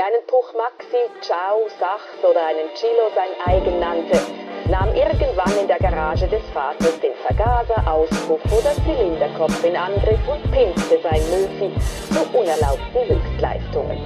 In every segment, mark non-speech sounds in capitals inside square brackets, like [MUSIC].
der einen Puch Maxi, Ciao, Sachs oder einen Chilo sein eigen nannte, nahm irgendwann in der Garage des Vaters den Vergaser, Auspuff oder Zylinderkopf in Angriff und pimpte sein Möfi zu unerlaubten Höchstleistungen.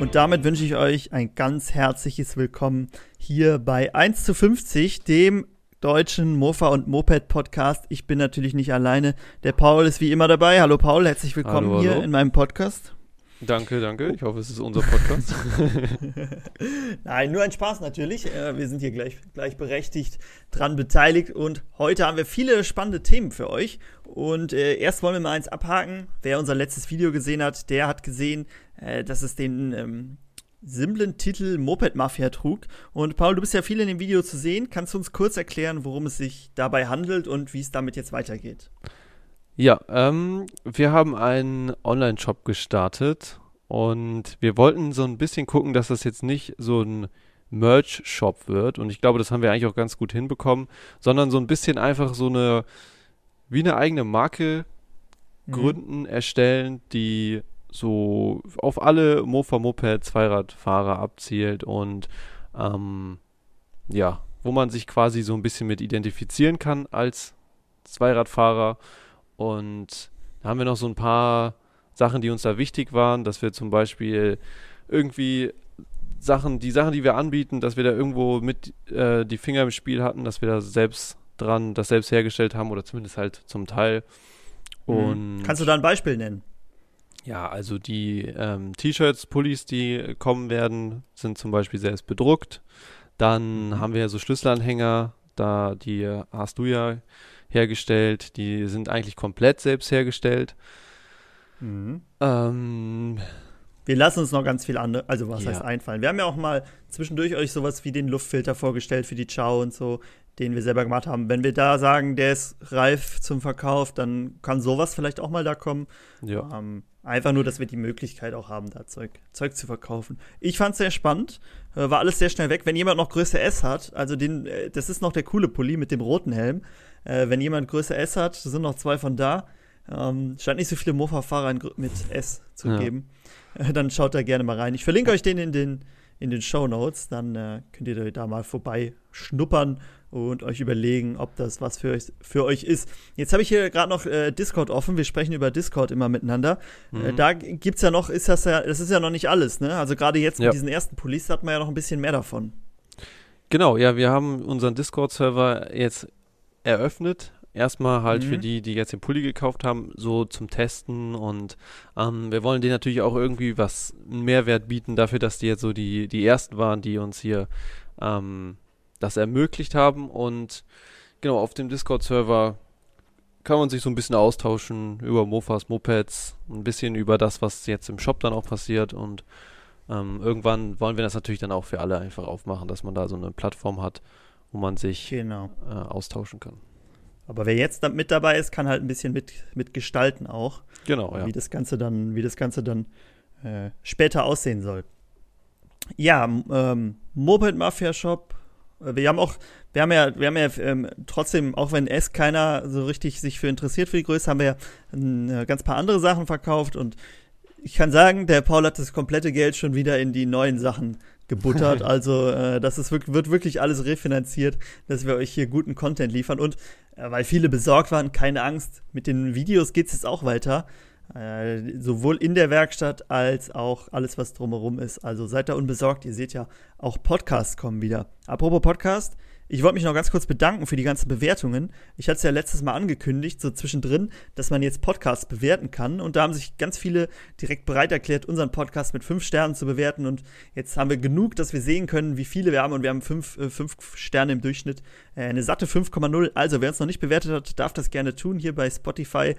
Und damit wünsche ich euch ein ganz herzliches Willkommen hier bei 1 zu 50, dem deutschen Mofa und Moped Podcast. Ich bin natürlich nicht alleine. Der Paul ist wie immer dabei. Hallo Paul, herzlich willkommen Hallo, hallo. hier in meinem Podcast. Danke, danke. Ich hoffe, es ist unser Podcast. [LAUGHS] [LAUGHS] Nein, nur ein Spaß natürlich. Äh, Wir sind hier gleich, gleich berechtigt dran beteiligt und heute haben wir viele spannende Themen für euch. Und äh, erst wollen wir mal eins abhaken. Wer unser letztes Video gesehen hat, der hat gesehen, äh, dass es den ähm, simplen Titel Moped Mafia trug. Und Paul, du bist ja viel in dem Video zu sehen. Kannst du uns kurz erklären, worum es sich dabei handelt und wie es damit jetzt weitergeht? ja, ähm, wir haben einen Online-Shop gestartet und wir wollten so ein bisschen gucken, dass das jetzt nicht so ein Merch-Shop wird. Und ich glaube, das haben wir eigentlich auch ganz gut hinbekommen, sondern so ein bisschen einfach so eine, wie eine eigene Marke Mhm. gründen, erstellen, die so auf alle Mofa Moped Zweiradfahrer abzielt und ähm, ja, wo man sich quasi so ein bisschen mit identifizieren kann als Zweiradfahrer. Und da haben wir noch so ein paar Sachen, die uns da wichtig waren, dass wir zum Beispiel irgendwie Sachen, die Sachen, die wir anbieten, dass wir da irgendwo mit äh, die Finger im Spiel hatten, dass wir da selbst dran, das selbst hergestellt haben oder zumindest halt zum Teil. Und Mhm. Kannst du da ein Beispiel nennen? Ja, also die ähm, T-Shirts, Pullis, die kommen werden, sind zum Beispiel selbst bedruckt. Dann haben wir so Schlüsselanhänger, da die hast du ja hergestellt. Die sind eigentlich komplett selbst hergestellt. Ähm, Wir lassen uns noch ganz viel andere, also was Ja. heißt einfallen. Wir haben ja auch mal zwischendurch euch sowas wie den Luftfilter vorgestellt für die Ciao und so, den wir selber gemacht haben. Wenn wir da sagen, der ist reif zum Verkauf, dann kann sowas vielleicht auch mal da kommen. ja. Ähm, einfach nur, dass wir die Möglichkeit auch haben, da Zeug, Zeug zu verkaufen. Ich fand es sehr spannend, äh, war alles sehr schnell weg. Wenn jemand noch Größe S hat, also den, äh, das ist noch der coole Pulli mit dem roten Helm. Äh, wenn jemand Größe S hat, sind noch zwei von da. Ähm, scheint nicht so viele Mofa-Fahrer mit S zu Ja. geben. Äh, [LAUGHS] dann schaut da gerne mal rein. Ich verlinke euch den in den, in den Show Notes. Dann äh, könnt ihr da mal vorbei schnuppern und euch überlegen, ob das was für euch, für euch ist. Jetzt habe ich hier gerade noch äh, Discord offen. Wir sprechen über Discord immer miteinander. Äh, Mhm. da g- gibt's ja noch, ist das ja, das ist ja noch nicht alles, ne? Also gerade jetzt mit Ja. diesen ersten Pullis hat man ja noch ein bisschen mehr davon. Genau, ja, wir haben unseren Discord-Server jetzt eröffnet. Erstmal halt Mhm. für die, die jetzt den Pulli gekauft haben, so zum Testen und ähm, wir wollen denen natürlich auch irgendwie was einen Mehrwert bieten dafür, dass die jetzt so die, die ersten waren, die uns hier ähm, das ermöglicht haben und genau, auf dem Discord-Server kann man sich so ein bisschen austauschen über Mofas, Mopeds, ein bisschen über das, was jetzt im Shop dann auch passiert und ähm, irgendwann wollen wir das natürlich dann auch für alle einfach aufmachen, dass man da so eine Plattform hat, wo man sich Genau. äh, austauschen kann. Aber wer jetzt mit dabei ist, kann halt ein bisschen mit, mit gestalten auch, Genau, ja. wie das Ganze dann, wie das Ganze dann äh, später aussehen soll. Ja, ähm, Moped Mafia Shop. Äh, Wir haben auch, wir haben ja, wir haben ja ähm, trotzdem, auch wenn S keiner so richtig sich für interessiert für die Größe, haben wir ja ein äh, ganz paar andere Sachen verkauft und ich kann sagen, der Paul hat das komplette Geld schon wieder in die neuen Sachen gebuttert. [LAUGHS] also äh, das ist, wird wirklich alles refinanziert, dass wir euch hier guten Content liefern. Und äh, weil viele besorgt waren, keine Angst, mit den Videos geht es jetzt auch weiter. Äh, sowohl in der Werkstatt als auch alles, was drumherum ist. Also seid da unbesorgt. Ihr seht ja, auch Podcasts kommen wieder. Apropos Podcast, ich wollte mich noch ganz kurz bedanken für die ganzen Bewertungen. Ich hatte es ja letztes Mal angekündigt, so zwischendrin, dass man jetzt Podcasts bewerten kann. Und da haben sich ganz viele direkt bereit erklärt, unseren Podcast mit fünf Sternen zu bewerten. Und jetzt haben wir genug, dass wir sehen können, wie viele wir haben. Und wir haben fünf, äh, fünf Sterne im Durchschnitt. Äh, eine satte 5,0. Also, wer uns noch nicht bewertet hat, darf das gerne tun hier bei Spotify.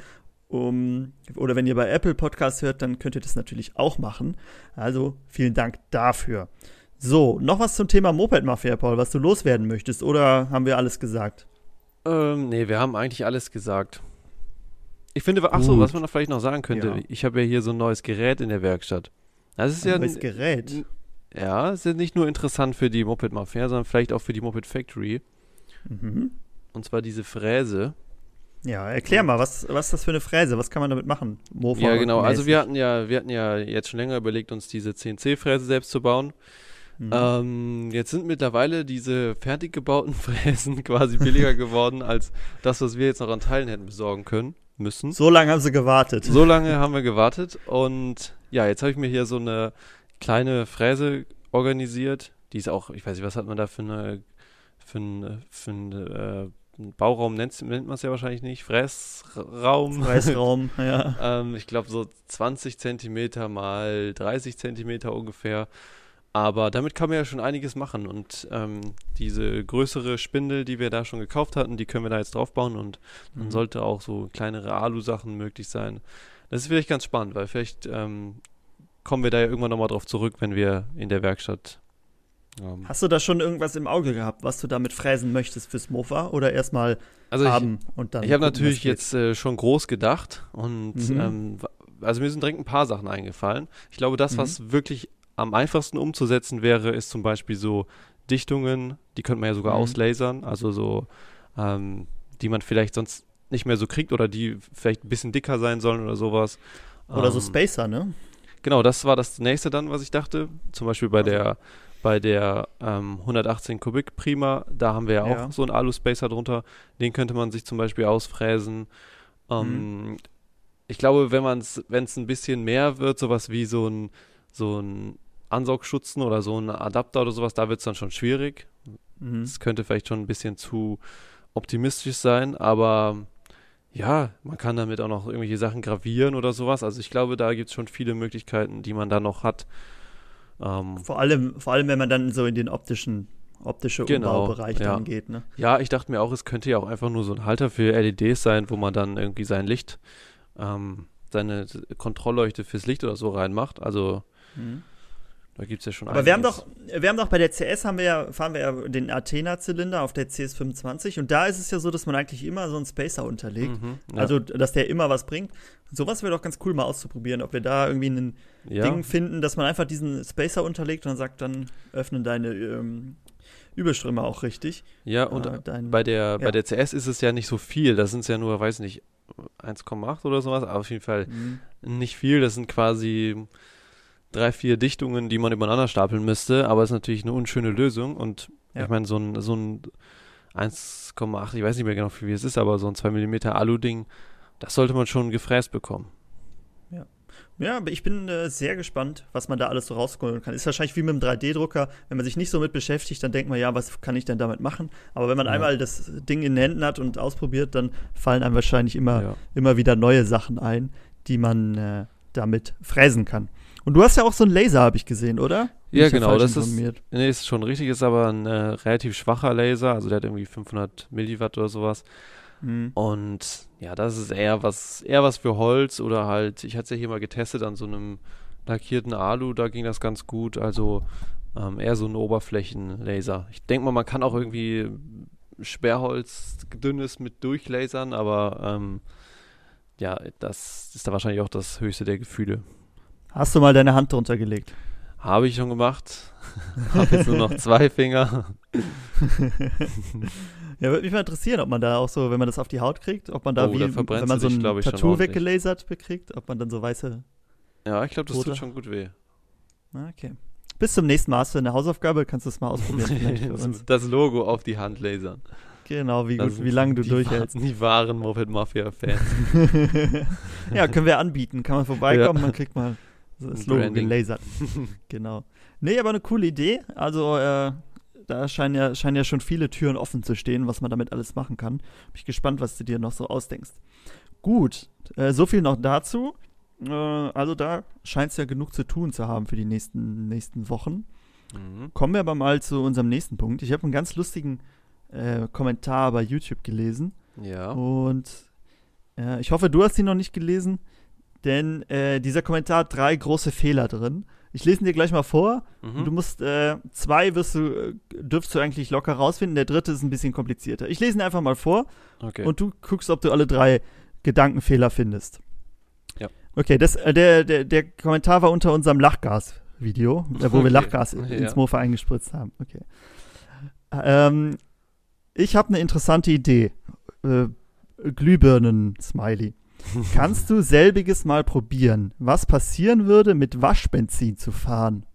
Um, oder wenn ihr bei Apple Podcasts hört, dann könnt ihr das natürlich auch machen. Also, vielen Dank dafür. So, noch was zum Thema Moped Mafia, Paul, was du loswerden möchtest, oder haben wir alles gesagt? Ähm, nee, wir haben eigentlich alles gesagt. Ich finde, ach so, was man vielleicht noch sagen könnte, Ja. ich habe ja hier so ein neues Gerät in der Werkstatt. Das ist ja, Ein neues n- Gerät. ja, ist ja nicht nur interessant für die Moped Mafia, sondern vielleicht auch für die Moped Factory. Mhm. Und zwar diese Fräse. Ja, erklär mal, was, was ist das für eine Fräse? Was kann man damit machen? Mofa ja, genau. Also wir hatten ja, wir hatten ja jetzt schon länger überlegt, uns diese CNC-Fräse selbst zu bauen. Mhm. Ähm, jetzt sind mittlerweile diese fertig gebauten [LAUGHS] Fräsen quasi billiger geworden als das, was wir jetzt noch an Teilen hätten besorgen können müssen. So lange haben sie gewartet. So lange haben wir gewartet und ja, jetzt habe ich mir hier so eine kleine Fräse organisiert. Die ist auch, ich weiß nicht, was hat man da für eine für ein, für ein äh, Bauraum nennt, nennt man es ja wahrscheinlich nicht, Fressraum. Fressraum, [LAUGHS] ja. ähm, ich glaube so 20 Zentimeter mal 30 Zentimeter ungefähr. Aber damit kann man ja schon einiges machen und ähm, diese größere Spindel, die wir da schon gekauft hatten, die können wir da jetzt draufbauen und dann mhm. sollte auch so kleinere Alu-Sachen möglich sein. Das ist vielleicht ganz spannend, weil vielleicht ähm, kommen wir da ja irgendwann nochmal drauf zurück, wenn wir in der Werkstatt ähm, Hast du da schon irgendwas im Auge gehabt, was du damit fräsen möchtest fürs Mofa oder erstmal also haben ich, und dann? Ich habe natürlich jetzt äh, schon groß gedacht und mhm. ähm, also mir sind direkt ein paar Sachen eingefallen. Ich glaube, das, mhm. was wirklich am einfachsten umzusetzen wäre, ist zum Beispiel so Dichtungen, die könnte man ja sogar mhm. auslasern, also so, ähm, die man vielleicht sonst nicht mehr so kriegt oder die vielleicht ein bisschen dicker sein sollen oder sowas. Oder ähm, so Spacer, ne? Genau, das war das nächste dann, was ich dachte. Zum Beispiel bei also. der bei der ähm, 118 Kubik Prima, da haben wir ja, ja. auch so einen Alu-Spacer drunter. Den könnte man sich zum Beispiel ausfräsen. Ähm, mhm. Ich glaube, wenn man es, wenn es ein bisschen mehr wird, sowas wie so ein, so ein Ansaugschutzen oder so ein Adapter oder sowas, da wird es dann schon schwierig. Mhm. Das könnte vielleicht schon ein bisschen zu optimistisch sein, aber ja, man kann damit auch noch irgendwelche Sachen gravieren oder sowas. Also ich glaube, da gibt es schon viele Möglichkeiten, die man da noch hat. Ähm, vor, allem, vor allem, wenn man dann so in den optischen optische genau, Umbaubereich ja. dann geht. Ne? Ja, ich dachte mir auch, es könnte ja auch einfach nur so ein Halter für LEDs sein, wo man dann irgendwie sein Licht, ähm, seine Kontrollleuchte fürs Licht oder so reinmacht. Also mhm. Da gibt es ja schon Aber wir haben doch, wir haben doch bei der CS haben wir ja, fahren wir ja den Athena-Zylinder auf der CS25 und da ist es ja so, dass man eigentlich immer so einen Spacer unterlegt. Mhm, ja. Also, dass der immer was bringt. Sowas wäre doch ganz cool mal auszuprobieren, ob wir da irgendwie ein ja. Ding finden, dass man einfach diesen Spacer unterlegt und dann sagt, dann öffnen deine ähm, Überströme auch richtig. Ja, und äh, dein, bei, der, ja. bei der CS ist es ja nicht so viel. Das sind ja nur, weiß nicht, 1,8 oder sowas, aber auf jeden Fall mhm. nicht viel. Das sind quasi drei, vier Dichtungen, die man übereinander stapeln müsste, aber es ist natürlich eine unschöne Lösung und ja. ich meine, so ein, so ein 1,8, ich weiß nicht mehr genau, wie es ist, aber so ein 2 mm Alu-Ding, das sollte man schon gefräst bekommen. Ja. Ja, aber ich bin äh, sehr gespannt, was man da alles so rausholen kann. Ist wahrscheinlich wie mit dem 3D-Drucker. Wenn man sich nicht so mit beschäftigt, dann denkt man, ja, was kann ich denn damit machen? Aber wenn man ja. einmal das Ding in den Händen hat und ausprobiert, dann fallen einem wahrscheinlich immer, ja. immer wieder neue Sachen ein, die man äh, damit fräsen kann. Und du hast ja auch so einen Laser, habe ich gesehen, oder? ja, genau. Das ist, nee, ist schon richtig, ist aber ein äh, relativ schwacher Laser. Also der hat irgendwie 500 Milliwatt oder sowas. Mhm. Und ja, das ist eher was, eher was für Holz oder halt, ich hatte es ja hier mal getestet an so einem lackierten Alu, da ging das ganz gut. Also ähm, eher so ein Oberflächenlaser. Ich denke mal, man kann auch irgendwie Sperrholz dünnes mit durchlasern, aber ähm, ja, das ist da wahrscheinlich auch das höchste der Gefühle. Hast du mal deine Hand drunter gelegt? Habe ich schon gemacht. [LAUGHS] Habe jetzt nur noch zwei Finger. [LAUGHS] Ja, würde mich mal interessieren, ob man da auch so, wenn man das auf die Haut kriegt, ob man da oh, wie, wenn man so ein dich, Tattoo weggelasert bekriegt, ob man dann so weiße. Ja, ich glaube, das Rote. tut schon gut weh. Ah, okay. Bis zum nächsten Mal hast du eine Hausaufgabe, kannst du es mal ausprobieren. [LAUGHS] das Logo auf die Hand lasern. Genau, wie, gut, wie lange du durchhältst. Die wahren Moped Mafia-Fans. ja, können wir anbieten. Kann man vorbeikommen, ja. man kriegt mal das Logo Branding. gelasert. [LAUGHS] genau. Nee, aber eine coole Idee. Also, äh, da scheinen ja, scheinen ja schon viele Türen offen zu stehen, was man damit alles machen kann. Bin ich gespannt, was du dir noch so ausdenkst. Gut, äh, so viel noch dazu. Äh, also da scheint es ja genug zu tun zu haben für die nächsten, nächsten Wochen. Mhm. Kommen wir aber mal zu unserem nächsten Punkt. Ich habe einen ganz lustigen äh, Kommentar bei YouTube gelesen. Ja. Und äh, ich hoffe, du hast ihn noch nicht gelesen, denn äh, dieser Kommentar hat drei große Fehler drin. Ich lese ihn dir gleich mal vor. Mhm. Du musst äh, zwei wirst du, äh, dürfst du eigentlich locker rausfinden. Der dritte ist ein bisschen komplizierter. Ich lese ihn einfach mal vor okay. und du guckst, ob du alle drei Gedankenfehler findest. Ja. Okay, das, äh, der, der, der Kommentar war unter unserem Lachgas-Video, äh, wo [LAUGHS] okay. wir Lachgas ja. ins Mofa eingespritzt haben. Okay. Ähm, ich habe eine interessante Idee. Äh, Glühbirnen-Smiley. [LAUGHS] Kannst du selbiges mal probieren? Was passieren würde, mit Waschbenzin zu fahren?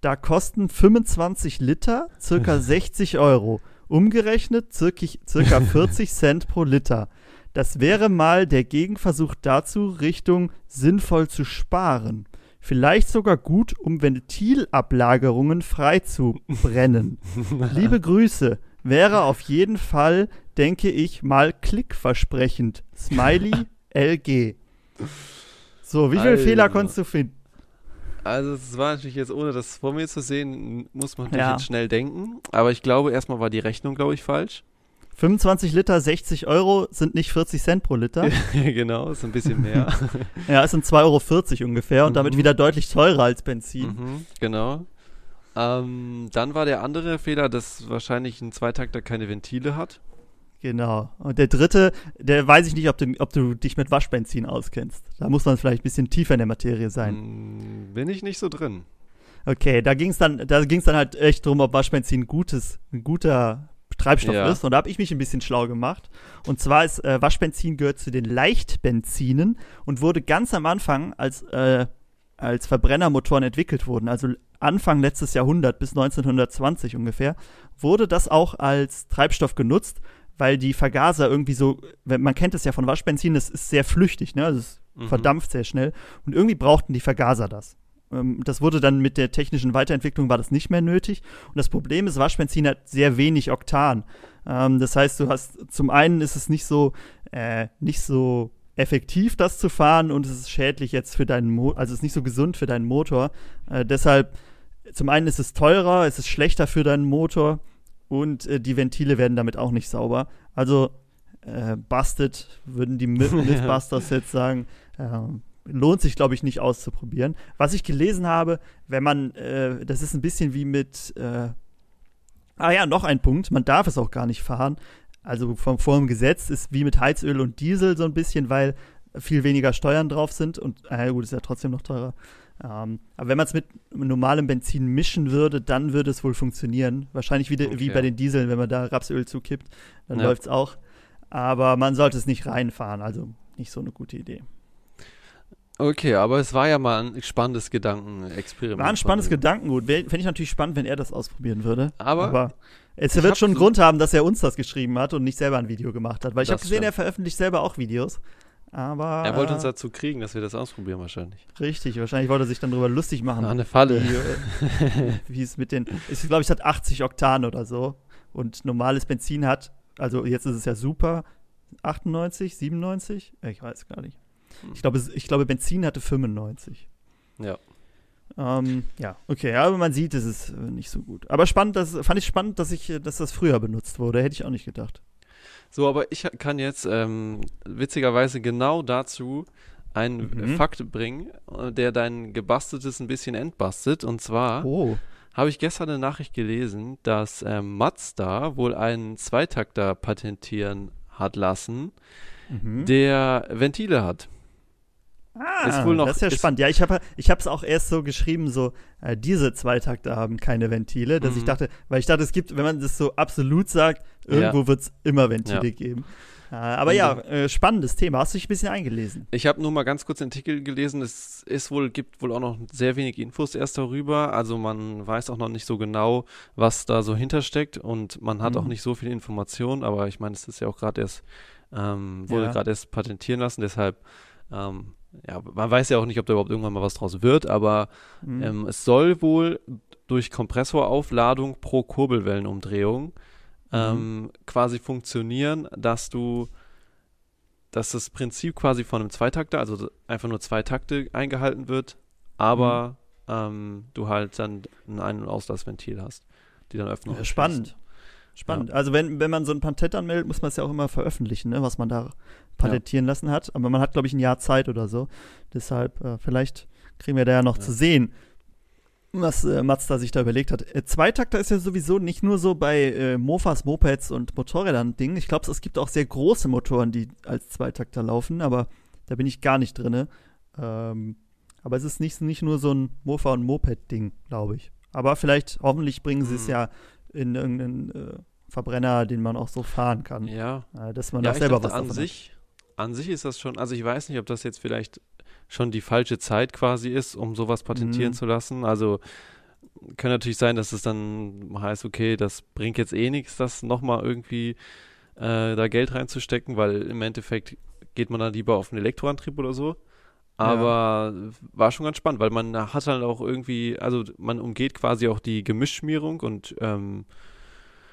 Da kosten 25 Liter circa [LAUGHS] 60 Euro. Umgerechnet circa, circa [LAUGHS] 40 Cent pro Liter. Das wäre mal der Gegenversuch dazu, Richtung sinnvoll zu sparen. Vielleicht sogar gut, um Ventilablagerungen freizubrennen. Liebe Grüße. Wäre auf jeden Fall, denke ich, mal klickversprechend. Smiley LG. So, wie viele Alter. Fehler konntest du finden? Also es war natürlich jetzt, ohne das vor mir zu sehen, muss man natürlich Ja. jetzt schnell denken. Aber ich glaube, erstmal war die Rechnung, glaube ich, falsch. 25 Liter, 60 Euro sind nicht 40 Cent pro Liter. [LAUGHS] genau, ist ein bisschen mehr. [LAUGHS] ja, es sind 2,40 Euro ungefähr und damit Mhm. wieder deutlich teurer als Benzin. mhm, genau. Ähm, dann war der andere Fehler, dass wahrscheinlich ein Zweitakter keine Ventile hat. Genau. Und der dritte, der weiß ich nicht, ob du, ob du dich mit Waschbenzin auskennst. Da muss man vielleicht ein bisschen tiefer in der Materie sein. Hm, bin ich nicht so drin. Okay, da ging es dann, da ging's dann halt echt drum, ob Waschbenzin ein gutes, ein guter Treibstoff Ja. ist. Und da habe ich mich ein bisschen schlau gemacht. Und zwar ist äh, Waschbenzin gehört zu den Leichtbenzinen und wurde ganz am Anfang als, äh, als Verbrennermotoren entwickelt wurden, also Anfang letztes Jahrhundert bis 1920 ungefähr, wurde das auch als Treibstoff genutzt, weil die Vergaser irgendwie so, man kennt es ja von Waschbenzin, das ist sehr flüchtig, ne? Also es Mhm. verdampft sehr schnell. Und irgendwie brauchten die Vergaser das. Ähm, Das wurde dann mit der technischen Weiterentwicklung war das nicht mehr nötig. Und das Problem ist, Waschbenzin hat sehr wenig Oktan. Ähm, das heißt, du hast zum einen ist es nicht so äh, nicht so effektiv, das zu fahren, und es ist schädlich jetzt für deinen Motor, also es ist nicht so gesund für deinen Motor. Äh, deshalb zum einen ist es teurer, es ist schlechter für deinen Motor und äh, die Ventile werden damit auch nicht sauber. Also äh, busted, würden die Myth- [LAUGHS] Mythbusters jetzt sagen. Ähm, lohnt sich, glaube ich, nicht auszuprobieren. Was ich gelesen habe, wenn man, äh, das ist ein bisschen wie mit, äh, ah ja, noch ein Punkt, man darf es auch gar nicht fahren. Also vom, vor dem Gesetz ist wie mit Heizöl und Diesel so ein bisschen, weil viel weniger Steuern drauf sind und, äh, gut, ist ja trotzdem noch teurer. Ähm, aber wenn man es mit normalem Benzin mischen würde, dann würde es wohl funktionieren. Wahrscheinlich wie, de, wie Okay. bei den Dieseln, wenn man da Rapsöl zukippt, dann Ja. läuft es auch. Aber man sollte es nicht reinfahren, also nicht so eine gute Idee. Okay, aber es war ja mal ein spannendes Gedankenexperiment. War ein spannendes. Gedankengut. Fände ich natürlich spannend, wenn er das ausprobieren würde. Aber, es ich wird schon einen so- Grund haben, dass er uns das geschrieben hat und nicht selber ein Video gemacht hat. Weil ich habe gesehen, stimmt. er veröffentlicht selber auch Videos. Aber er wollte uns äh, dazu kriegen, dass wir das ausprobieren wahrscheinlich. richtig, wahrscheinlich wollte er sich dann darüber lustig machen. Ah, eine Falle. Wie, äh, [LAUGHS] wie es mit den, es glaube ich, hat 80 Oktan oder so. Und normales Benzin hat, also jetzt ist es ja super, 98, 97? Ich weiß gar nicht. Ich glaube, es- ich glaube Benzin hatte 95. Ja. Ähm, ja, okay, aber man sieht, es ist äh, nicht so gut. Aber spannend, das fand ich spannend, dass ich, äh, dass das früher benutzt wurde. Hätte ich auch nicht gedacht. So, aber ich kann jetzt ähm, witzigerweise genau dazu einen Mhm. Fakt bringen, äh, der dein gebasteltes ein bisschen entbastet. Und zwar Oh. habe ich gestern eine Nachricht gelesen, dass ähm, Mazda wohl einen Zweitakter patentieren hat lassen, Mhm. der Ventile hat. Ah, ist wohl noch- das ist ja ist- spannend. Ja, ich habe ich es auch erst so geschrieben, so äh, diese Zweitakter haben keine Ventile, dass ich Mhm. dachte, weil ich dachte, es gibt, wenn man das so absolut sagt, irgendwo Ja. wird es immer Ventile Ja. geben. Äh, aber Und ja, äh, spannendes Thema. Hast du dich ein bisschen eingelesen? Ich habe nur mal ganz kurz den Artikel gelesen. Es ist wohl, gibt wohl auch noch sehr wenig Infos erst darüber. Also man weiß auch noch nicht so genau, was da so hintersteckt und man hat Mhm. auch nicht so viel Information. Aber ich meine, es ist ja auch gerade erst, ähm, wurde Ja. gerade erst patentieren lassen. Deshalb, ähm, ja, man weiß ja auch nicht, ob da überhaupt irgendwann mal was draus wird. Aber Mhm. ähm, es soll wohl durch Kompressoraufladung pro Kurbelwellenumdrehung ähm, quasi funktionieren, dass du, dass das Prinzip quasi von einem Zweitakter, also einfach nur zwei Takte eingehalten wird, aber ähm, du halt dann ein Ein- und Auslassventil hast, die dann öffnen. Ja, und spannend. Spannend. Also wenn, wenn man so ein Patent anmeldet, muss man es ja auch immer veröffentlichen, ne, was man da patentieren lassen hat. Aber man hat, glaube ich, ein Jahr Zeit oder so. Deshalb, äh, vielleicht kriegen wir da ja noch Ja. zu sehen, was äh, Mazda sich da überlegt hat. Äh, Zweitakter ist ja sowieso nicht nur so bei äh, Mofas, Mopeds und Motorrädern Ding. Ich glaube, es gibt auch sehr große Motoren, die als Zweitakter laufen, aber da bin ich gar nicht drin. Ähm, aber es ist nicht, nicht nur so ein Mofa- und Moped-Ding, glaube ich. Aber vielleicht, hoffentlich bringen sie es Mhm. ja in irgendeinen äh, Verbrenner, den man auch so fahren kann. Ja. Äh, dass man ja, auch selber dachte, was an sich, an sich ist das schon, also ich weiß nicht, ob das jetzt vielleicht schon die falsche Zeit quasi ist, um sowas patentieren Mhm. zu lassen. Also kann natürlich sein, dass es dann heißt, okay, das bringt jetzt eh nichts, das nochmal irgendwie äh, da Geld reinzustecken, weil im Endeffekt geht man dann lieber auf einen Elektroantrieb oder so. Aber war schon ganz spannend, weil man hat halt auch irgendwie, also man umgeht quasi auch die Gemischschmierung und ähm.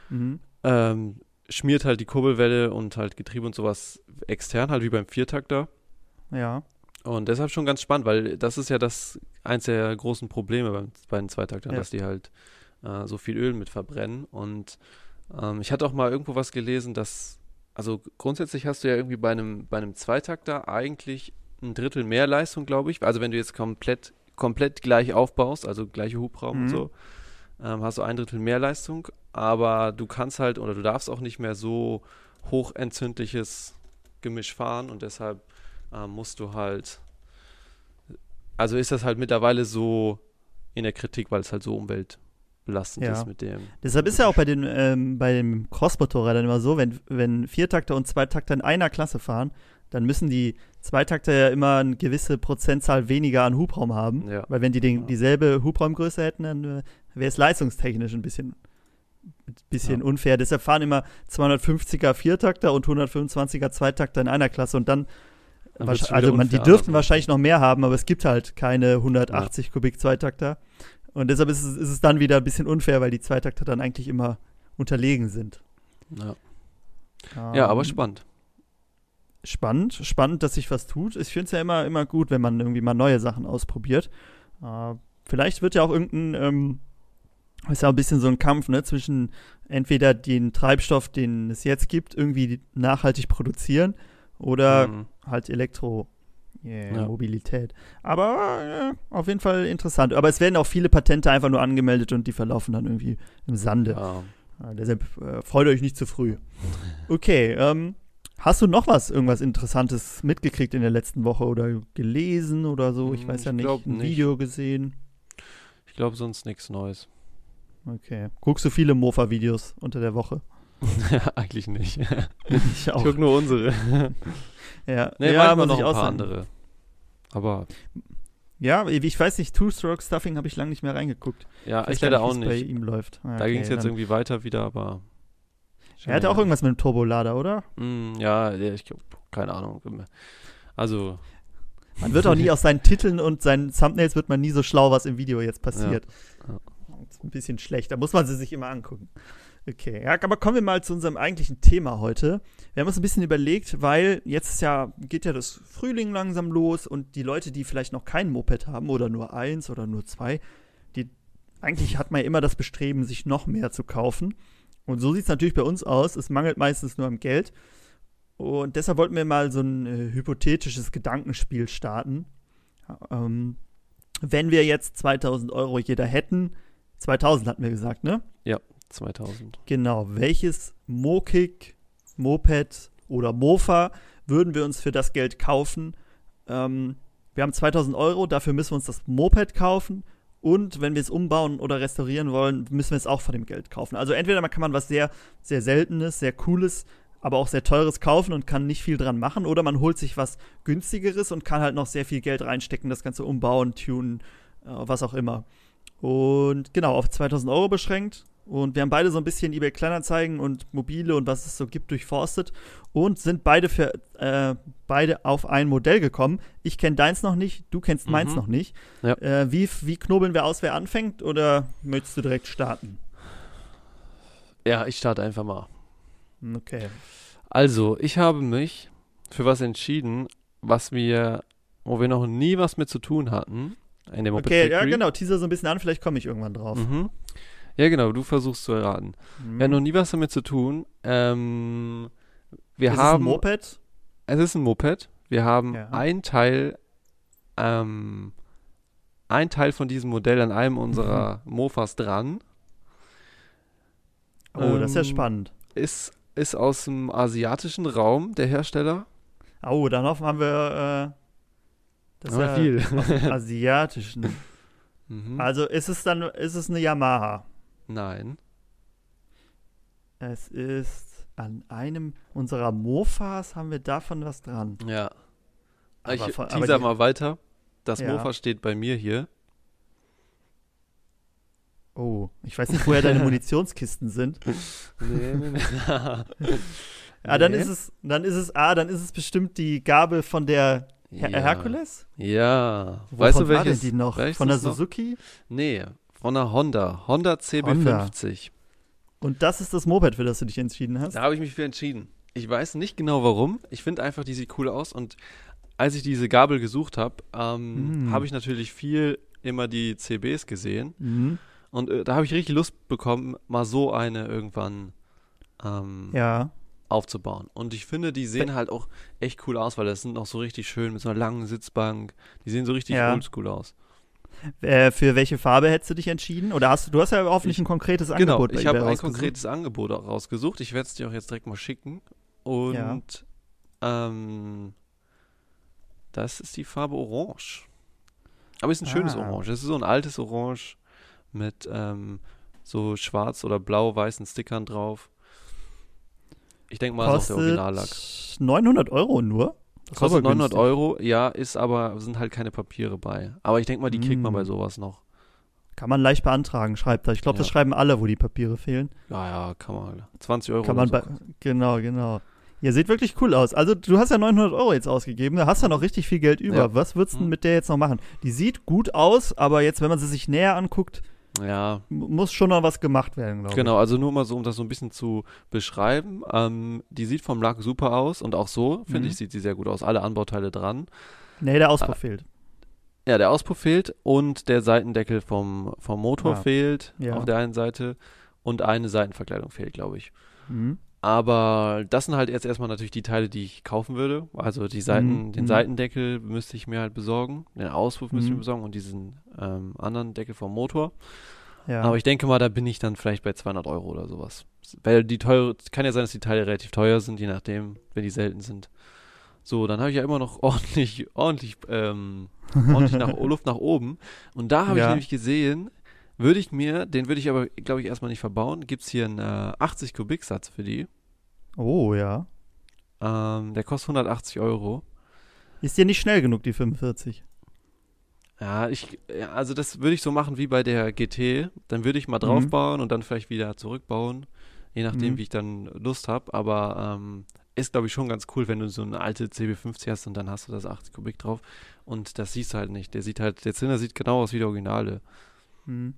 Mhm. ähm, schmiert halt die Kurbelwelle und halt Getriebe und sowas extern, halt wie beim Viertakter. Ja. Und deshalb schon ganz spannend, weil das ist ja das eins der großen Probleme beim, bei den Zweitaktern, Ja. dass die halt äh, so viel Öl mit verbrennen. Und ähm, ich hatte auch mal irgendwo was gelesen, dass, also grundsätzlich hast du ja irgendwie bei einem, bei einem Zweitakter eigentlich ein Drittel mehr Leistung, glaube ich. Also wenn du jetzt komplett, komplett gleich aufbaust, also gleiche Hubraum und Mhm. so, ähm, hast du ein Drittel mehr Leistung, aber du kannst halt oder du darfst auch nicht mehr so hochentzündliches Gemisch fahren und deshalb ähm, musst du halt, also ist das halt mittlerweile so in der Kritik, weil es halt so umweltbelastend Ja. ist mit dem. Deshalb ist ja auch bei den ähm, bei dem Crossmotorrädern immer so, wenn, wenn Viertakter und Zweitakter in einer Klasse fahren, dann müssen die Zweitakter ja immer eine gewisse Prozentzahl weniger an Hubraum haben. Ja. Weil wenn die den, Ja. dieselbe Hubraumgröße hätten, dann äh, wäre es leistungstechnisch ein bisschen, ein bisschen Ja. unfair. Deshalb fahren immer 250er Viertakter und 125er Zweitakter in einer Klasse und dann, also man, die dürften wahrscheinlich noch mehr haben, aber es gibt halt keine 180 Kubik Zweitakter. Und deshalb ist es, ist es dann wieder ein bisschen unfair, weil die Zweitakter dann eigentlich immer unterlegen sind. Ja. ja, aber Ähm, spannend. Spannend, spannend, dass sich was tut. Ich finde es ja immer, immer gut, wenn man irgendwie mal neue Sachen ausprobiert. Äh, vielleicht wird ja auch irgendein, ähm, ist ja ein bisschen so ein Kampf, ne, zwischen entweder den Treibstoff, den es jetzt gibt, irgendwie nachhaltig produzieren oder Mhm. halt Elektro. Yeah, Ja. Mobilität. Aber äh, auf jeden Fall interessant. Aber es werden auch viele Patente einfach nur angemeldet und die verlaufen dann irgendwie im Sande. Ja. Ja, deshalb äh, freut euch nicht zu früh. Okay, ähm, hast du noch was, irgendwas Interessantes mitgekriegt in der letzten Woche oder gelesen oder so? Ich Hm, weiß ja ich nicht. Ein nicht. Video gesehen. Ich glaube sonst nichts Neues. Okay. Guckst du viele Mofa-Videos unter der Woche? [LAUGHS] eigentlich nicht. ich [LAUGHS] Ich auch. gucke nur unsere. [LAUGHS] Ja, Nee, ja muss noch ich ein auch paar andere. Aber Ja, ich weiß nicht, Two-Stroke-Stuffing habe ich lange nicht mehr reingeguckt. ja, ich leider nicht, auch wie's bei nicht. ihm läuft. Ah, Da okay, ging es jetzt irgendwie weiter wieder, aber. Er hatte auch irgendwas mit dem Turbolader, oder? Mm, ja, ja, ich glaube, keine Ahnung. Also, Man wird auch nie [LAUGHS] aus seinen Titeln und seinen Thumbnails wird man nie so schlau, was im Video jetzt passiert. Ja. Das ist ein bisschen schlecht. Da muss man sie sich immer angucken. Okay, ja, aber kommen wir mal zu unserem eigentlichen Thema heute. Wir haben uns ein bisschen überlegt, weil jetzt ist ja, geht ja das Frühling langsam los und die Leute, die vielleicht noch kein Moped haben oder nur eins oder nur zwei, die eigentlich hat man ja immer das Bestreben, sich noch mehr zu kaufen. Und so sieht es natürlich bei uns aus. Es mangelt meistens nur am Geld. Und deshalb wollten wir mal so ein äh, hypothetisches Gedankenspiel starten. Ähm, wenn wir jetzt 2000 Euro jeder hätten, 2000 hatten wir gesagt, ne? 2000. Genau. Welches Mokik, Moped oder Mofa würden wir uns für das Geld kaufen? Ähm, wir haben 2000 Euro, dafür müssen wir uns das Moped kaufen. Und wenn wir es umbauen oder restaurieren wollen, müssen wir es auch von dem Geld kaufen. Also entweder kann man was sehr, sehr Seltenes, sehr Cooles, aber auch sehr Teures kaufen und kann nicht viel dran machen. Oder man holt sich was Günstigeres und kann halt noch sehr viel Geld reinstecken, das Ganze umbauen, tunen, äh, was auch immer. Und genau, auf 2000 Euro beschränkt. Und wir haben beide so ein bisschen eBay Kleinanzeigen und mobile und was es so gibt durchforstet und sind beide für äh, beide auf ein Modell gekommen. Ich kenne deins noch nicht, du kennst meins Mhm. noch nicht. Ja. Äh, wie, wie knobeln wir aus, wer anfängt oder möchtest du direkt starten? Ja, ich starte einfach mal. Okay. Also, ich habe mich für was entschieden, was wir, wo wir noch nie was mit zu tun hatten. In dem Okay, ja Factory. genau, teaser so ein bisschen an, vielleicht komme ich irgendwann drauf. Mhm. Ja, genau, du versuchst zu erraten. Mhm. Wir haben noch nie was damit zu tun. Ähm, wir Ist es haben. ein Moped? Es ist ein Moped. Wir haben Ja. ein Teil, ähm, ein Teil von diesem Modell an einem unserer [LAUGHS] Mofas dran. Oh, das ist ja Ähm, spannend. Ist, ist aus dem asiatischen Raum, der Hersteller. Oh, dann hoffen haben wir äh, das Aber ja viel. aus dem asiatischen. [LAUGHS] Mhm. Also ist es dann, ist es eine Yamaha? Nein. Es ist an einem unserer Mofas haben wir davon was dran. Ja. Aber ich von- teaser die- mal weiter. Das Ja. Mofa steht bei mir hier. Oh, ich weiß nicht, woher deine Munitionskisten sind. [LAUGHS] Nee, nee, nee. [LAUGHS] Ah, dann Nee. ist es, dann ist es, ah, dann ist es bestimmt die Gabel von der Her ja. Herkules. Ja. Wovon weißt du war welches? denn die noch? Von der du's noch? Suzuki? Nee, von der Honda. Honda CB50. Und das ist das Moped, für das du dich entschieden hast? Da habe ich mich für entschieden. Ich weiß nicht genau warum. Ich finde einfach, die sieht cool aus. Und als ich diese Gabel gesucht habe, ähm, Mm. habe ich natürlich viel immer die CBs gesehen. Mhm. Und äh, da habe ich richtig Lust bekommen, mal so eine irgendwann ähm, Ja. aufzubauen. Und ich finde, die sehen halt auch echt cool aus, weil das sind noch so richtig schön mit so einer langen Sitzbank. Die sehen so richtig Ja. oldschool aus. Äh, für welche Farbe hättest du dich entschieden? Oder hast du, du hast ja hoffentlich Ich- ein konkretes Genau, Angebot bei ich habe ein konkretes Angebot rausgesucht. Ich werde es dir auch jetzt direkt mal schicken. Und ähm, das ist die Farbe Orange. Aber ist ein schönes Ah. Orange. Es ist so ein altes Orange mit ähm, so schwarz oder blau-weißen Stickern drauf. Ich denke mal, es ist auch der Originallack. Kostet 900 Euro nur? Das Kostet aber 900 günstig. Euro, ja, ist aber, sind halt keine Papiere bei. Aber ich denke mal, die kriegt man Mm. bei sowas noch. Kann man leicht beantragen, schreibt er. Ich glaube, das Ja. schreiben alle, wo die Papiere fehlen. Ja, ja, kann man. 20 Euro Kann man so. genau, genau. Ja, sieht wirklich cool aus. Also, du hast ja 900 Euro jetzt ausgegeben, da hast ja noch richtig viel Geld über. Ja. Was würdest du denn Mhm. mit der jetzt noch machen? Die sieht gut aus, aber jetzt, wenn man sie sich näher anguckt, Ja, muss schon noch was gemacht werden, glaube Genau, also nur mal so, um das so ein bisschen zu beschreiben. Ähm, die sieht vom Lack super aus und auch so, finde Mhm. ich, sieht sie sehr gut aus. Alle Anbauteile dran. ich. Nee, der. Auspuff fehlt. Ja, der Auspuff fehlt und der Seitendeckel vom, vom Motor Ah. fehlt Ja. auf der einen Seite und eine Seitenverkleidung fehlt, glaube ich. Mhm. Aber das sind halt jetzt erstmal natürlich die Teile, die ich kaufen würde. Also die Seiten, Mhm, den mhm. Seitendeckel müsste ich mir halt besorgen, den Auspuff müsste ich Mhm. mir besorgen und diesen ähm, anderen Deckel vom Motor. Ja. Aber ich denke mal, da bin ich dann vielleicht bei 200 Euro oder sowas. Weil die teure, kann ja sein, dass die Teile relativ teuer sind, je nachdem, wenn die selten sind. So, dann habe ich ja immer noch [LAUGHS] ordentlich, ordentlich, ähm, ordentlich nach, [LAUGHS] Luft nach oben. Und da habe ich Ja. nämlich gesehen, würde ich mir, den würde ich aber, glaube ich, erstmal nicht verbauen, gibt es hier einen äh, 80 Kubik-Satz für die. oh, ja. Ähm, der kostet 180 Euro. Ist dir nicht schnell genug, die 45? Ja, ich, ja, also das würde ich so machen wie bei der GT. Dann würde ich mal Mhm. draufbauen und dann vielleicht wieder zurückbauen, je nachdem, Mhm. wie ich dann Lust habe. Aber ähm, ist, glaube ich, schon ganz cool, wenn du so eine alte CB50 hast und dann hast du das 80 Kubik drauf. Und das siehst du halt nicht. Der sieht halt, der Zylinder sieht genau aus wie der Originale. Hm.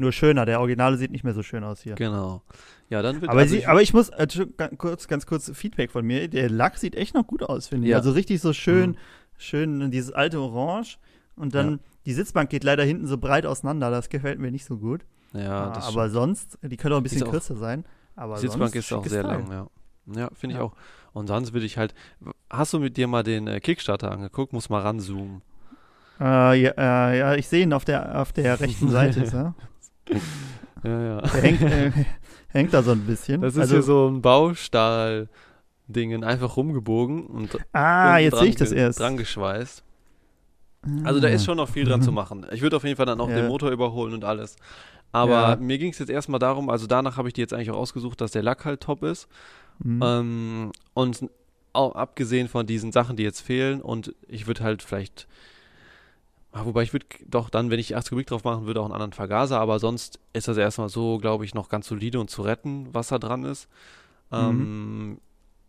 Nur schöner, der Originale sieht nicht mehr so schön aus hier. Genau. Ja, dann wird Aber, also sie, ich, aber ich muss, äh, ganz kurz, ganz kurz Feedback von mir. Der Lack sieht echt noch gut aus, finde ich. Ja. Also richtig so schön, Mhm. schön dieses alte Orange. Und dann Ja. die Sitzbank geht leider hinten so breit auseinander. Das gefällt mir nicht so gut. ja, Ah, das aber sonst, die könnte auch ein bisschen auch- kürzer sein. Aber Die Sitzbank ist auch sehr Teil. lang, ja. Ja, finde ich Ja. auch. Und sonst würde ich halt. Hast du mit dir mal den äh, Kickstarter angeguckt? Muss mal ranzoomen. Äh, ja, äh, ja, ich sehe ihn auf der, auf der [LAUGHS] rechten Seite. Er. [LAUGHS] Ja, ja. Der hängt, äh, [LAUGHS] hängt da so ein bisschen. Das ist also, hier so ein Baustahl-Dingen einfach rumgebogen und Ah, jetzt dran sehe ich das erst. Dran geschweißt. Also da ist schon noch viel dran zu machen. Ich würde auf jeden Fall dann auch Ja. den Motor überholen und alles. Aber Ja. mir ging es jetzt erstmal darum, also danach habe ich die jetzt eigentlich auch ausgesucht, dass der Lack halt top ist. Mhm. Ähm, und auch abgesehen von diesen Sachen, die jetzt fehlen, und ich würde halt vielleicht, ah, wobei ich würde doch dann, wenn ich 80 Kubik drauf machen würde, auch einen anderen Vergaser, aber sonst ist das erstmal so, glaube ich, noch ganz solide und zu retten, was da dran ist. Ähm,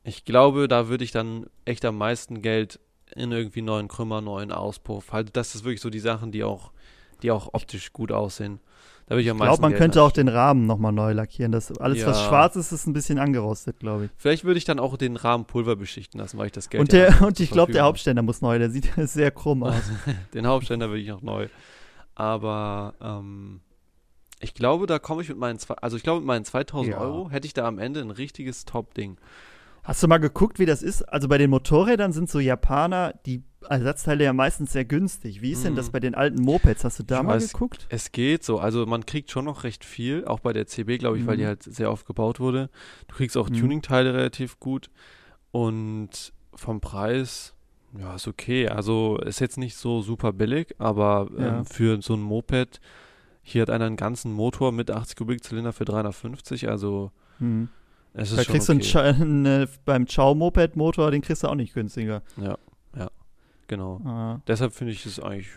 ich glaube, da würde ich dann echt am meisten Geld in irgendwie neuen Krümmer, neuen Auspuff. Halt, das ist wirklich so die Sachen, die auch, die auch optisch gut aussehen. Da würde ich am ich glaube, man Geld könnte auch den Rahmen nochmal neu lackieren. Das, alles, was Ja. schwarz ist, ist ein bisschen angerostet, glaube ich. Vielleicht würde ich dann auch den Rahmen Pulver beschichten lassen, weil ich das Geld Und, ja der, noch [LAUGHS] und ich glaube, der Hauptständer muss neu. Der sieht [LAUGHS] sehr krumm aus. [LAUGHS] Den Hauptständer will ich noch neu. Aber ähm, ich glaube, da komme ich mit meinen, zwei, also ich glaube, mit meinen 2000 Ja. Euro hätte ich da am Ende ein richtiges Top-Ding. Hast du mal geguckt, wie das ist? Also bei den Motorrädern sind so Japaner die Ersatzteile ja meistens sehr günstig. Wie ist denn Mhm. das bei den alten Mopeds? Hast du da Ich mal weiß- geguckt? Es geht so, also man kriegt schon noch recht viel, auch bei der CB, glaube ich, weil Mhm. die halt sehr oft gebaut wurde. Du kriegst auch Mhm. Tuning-Teile relativ gut und vom Preis, ja, ist okay. Also ist jetzt nicht so super billig, aber Ja. ähm, für so ein Moped, hier hat einer einen ganzen Motor mit 80 Kubikzylinder für 350, also Hm. Es Da kriegst du einen okay. Cha- einen, äh, beim Chow-Moped-Motor, den kriegst du auch nicht günstiger. Ja, ja, genau. Ah. Deshalb finde ich es eigentlich,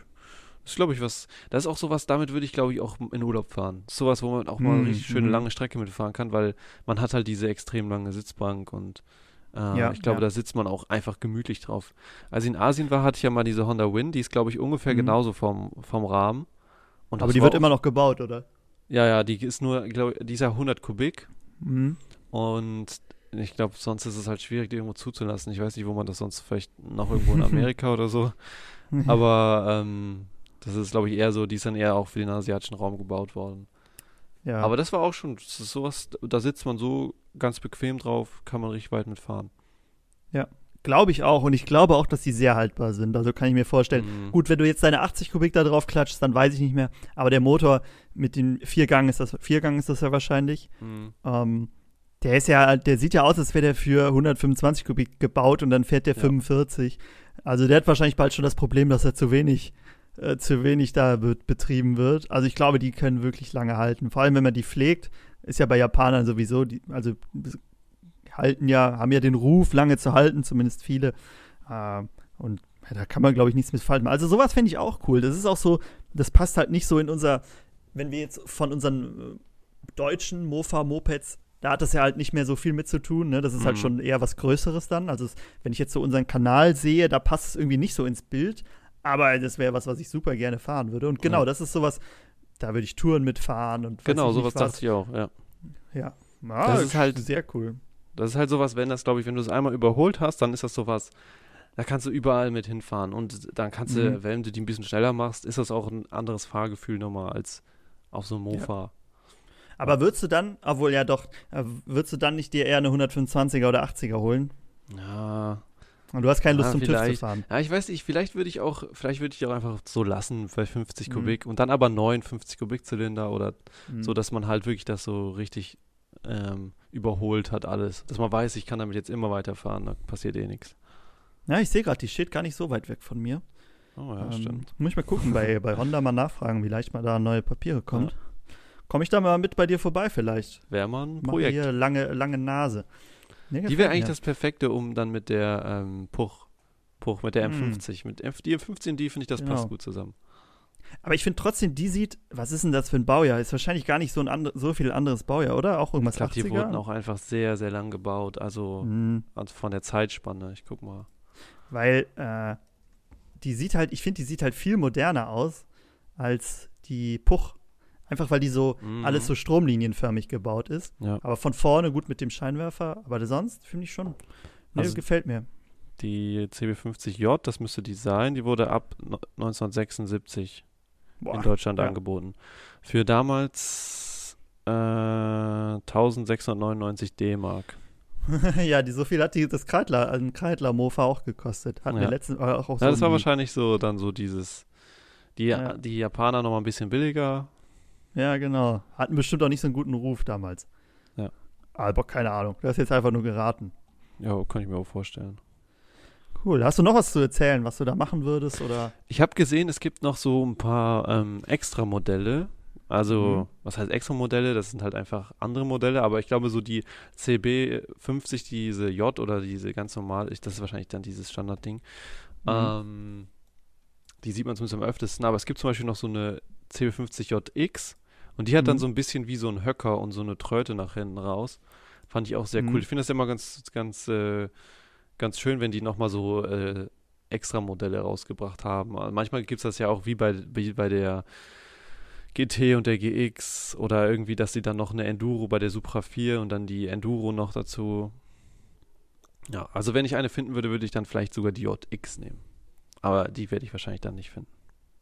das ist glaube ich was, das ist auch sowas, damit würde ich glaube ich auch in Urlaub fahren. Sowas, wo man auch mal eine Mhm, richtig schöne mhm. lange Strecke mitfahren kann, weil man hat halt diese extrem lange Sitzbank und äh, Ja, ich glaube, ja. da sitzt man auch einfach gemütlich drauf. Als ich in Asien war, hatte ich ja mal diese Honda Win, die ist glaube ich ungefähr Mhm. genauso vom, vom Rahmen. Und Aber die wird immer noch gebaut, oder? Ja, ja, die ist nur, glaube die ist ja 100 Kubik Mhm. Und ich glaube, sonst ist es halt schwierig, die irgendwo zuzulassen. Ich weiß nicht, wo man das sonst vielleicht noch irgendwo in [LAUGHS] Amerika oder so. Aber ähm, das ist, glaube ich, eher so, die ist dann eher auch für den asiatischen Raum gebaut worden. ja. Aber das war auch schon, das ist sowas, da sitzt man so ganz bequem drauf, kann man richtig weit mitfahren. glaube ich auch. Und ich glaube auch, dass die sehr haltbar sind. Also kann ich mir vorstellen. Mhm. Gut, wenn du jetzt deine 80 Kubik da drauf klatschst, dann weiß ich nicht mehr. Aber der Motor mit den Viergang ist das, Viergang ist das ja wahrscheinlich. Mhm. Ähm, der ist ja, der sieht ja aus, als wäre der für 125 Kubik gebaut und dann fährt der Ja. 45. Also der hat wahrscheinlich bald schon das Problem, dass er zu wenig, äh, zu wenig da wird, betrieben wird. Also ich glaube, die können wirklich lange halten. Vor allem, wenn man die pflegt, ist ja bei Japanern sowieso, die, also halten ja, haben ja den Ruf, lange zu halten, zumindest viele. Äh, und ja, da kann man, glaube ich, nichts mit falten. Also sowas fände ich auch cool. Das ist auch so, das passt halt nicht so in unser, wenn wir jetzt von unseren äh, deutschen Mofa-Mopeds, da hat das ja halt nicht mehr so viel mit zu tun. Ne? Das ist halt Mhm. schon eher was Größeres dann. Also es, wenn ich jetzt so unseren Kanal sehe, da passt es irgendwie nicht so ins Bild. Aber das wäre was, was ich super gerne fahren würde. Und genau, Ja. das ist sowas, da würde ich Touren mitfahren und Genau, sowas was. dachte ich auch, ja. Ja. Ah, Das ist halt- sehr cool. Das ist halt sowas, wenn das, glaube ich, wenn du es einmal überholt hast, dann ist das sowas, da kannst du überall mit hinfahren. Und dann kannst du, Mhm. wenn du die ein bisschen schneller machst, ist das auch ein anderes Fahrgefühl nochmal als auf so einem Mofa. Aber würdest du dann, obwohl ja doch, äh, würdest du dann nicht dir eher eine 125er oder 80er holen? Ja. Und du hast keine Lust Ja, zum TÜV zu fahren. Ja, ich weiß nicht, vielleicht würde ich auch, vielleicht würde ich auch einfach so lassen, vielleicht 50 Mhm. Kubik und dann aber 9 50 Kubikzylinder oder Mhm. so, dass man halt wirklich das so richtig ähm, überholt hat alles. Dass man weiß, ich kann damit jetzt immer weiterfahren, da passiert eh nichts. Ja, ich sehe gerade, die steht gar nicht so weit weg von mir. Oh ja, Ähm, stimmt. Muss ich mal gucken, bei, bei Honda mal nachfragen, wie leicht mal da neue Papiere kommt. Komme ich da mal mit bei dir vorbei vielleicht? Wäre mal ein Mach Projekt. hier lange, lange Nase. Nee, Die wäre eigentlich das Perfekte, um dann mit der ähm, Puch, Puch, mit der Hm. M50. Mit F, die M15, die finde ich, das Genau. passt gut zusammen. Aber ich finde trotzdem, die sieht, was ist denn das für ein Baujahr? Ist wahrscheinlich gar nicht so ein andre, so viel anderes Baujahr, oder? Auch Ich irgendwas glaube, die 80er? wurden auch einfach sehr, sehr lang gebaut. Also also von der Zeitspanne. Ich guck mal. Weil äh, die sieht halt, ich finde, die sieht halt viel moderner aus als die Puch. Einfach weil die so Mhm. alles so stromlinienförmig gebaut ist. Ja. Aber von vorne gut mit dem Scheinwerfer. Aber sonst finde ich schon. Nee, Also- gefällt mir. Die CB50J, das müsste die sein, die wurde ab no- 1976 Boah, in Deutschland ja. angeboten. Für damals äh, 1699 D-Mark. [LAUGHS] ja, die, so viel hat die, das Kreidler, ein Kreidler-Mofa auch gekostet. Hatten Ja. wir letztens äh, auch, auch so Ja, das war wahrscheinlich so dann so dieses. Die, Ja. die Japaner nochmal ein bisschen billiger. Ja, genau. Hatten bestimmt auch nicht so einen guten Ruf damals. Ja. Aber keine Ahnung. Du hast jetzt einfach nur geraten. Ja, kann ich mir auch vorstellen. Cool. Hast du noch was zu erzählen, was du da machen würdest? Oder? Ich habe gesehen, es gibt noch so ein paar ähm, Extra-Modelle. Also, Mhm. was heißt Extra-Modelle? Das sind halt einfach andere Modelle, aber ich glaube, so die CB50, diese J oder diese ganz normal, ich, das ist wahrscheinlich dann dieses Standardding. Mhm. Ähm, die sieht man zumindest am öftesten, aber es gibt zum Beispiel noch so eine CB50JX und die hat dann Mhm. so ein bisschen wie so ein Höcker und so eine Tröte nach hinten raus. Fand ich auch sehr Mhm. cool. Ich finde das immer ganz, ganz, äh, ganz schön, wenn die nochmal so äh, extra Modelle rausgebracht haben. Also manchmal gibt es das ja auch wie bei, wie bei der GT und der GX oder irgendwie, dass sie dann noch eine Enduro bei der Supra 4 und dann die Enduro noch dazu. Ja, also wenn ich eine finden würde, würde ich dann vielleicht sogar die JX nehmen. Aber die werde ich wahrscheinlich dann nicht finden.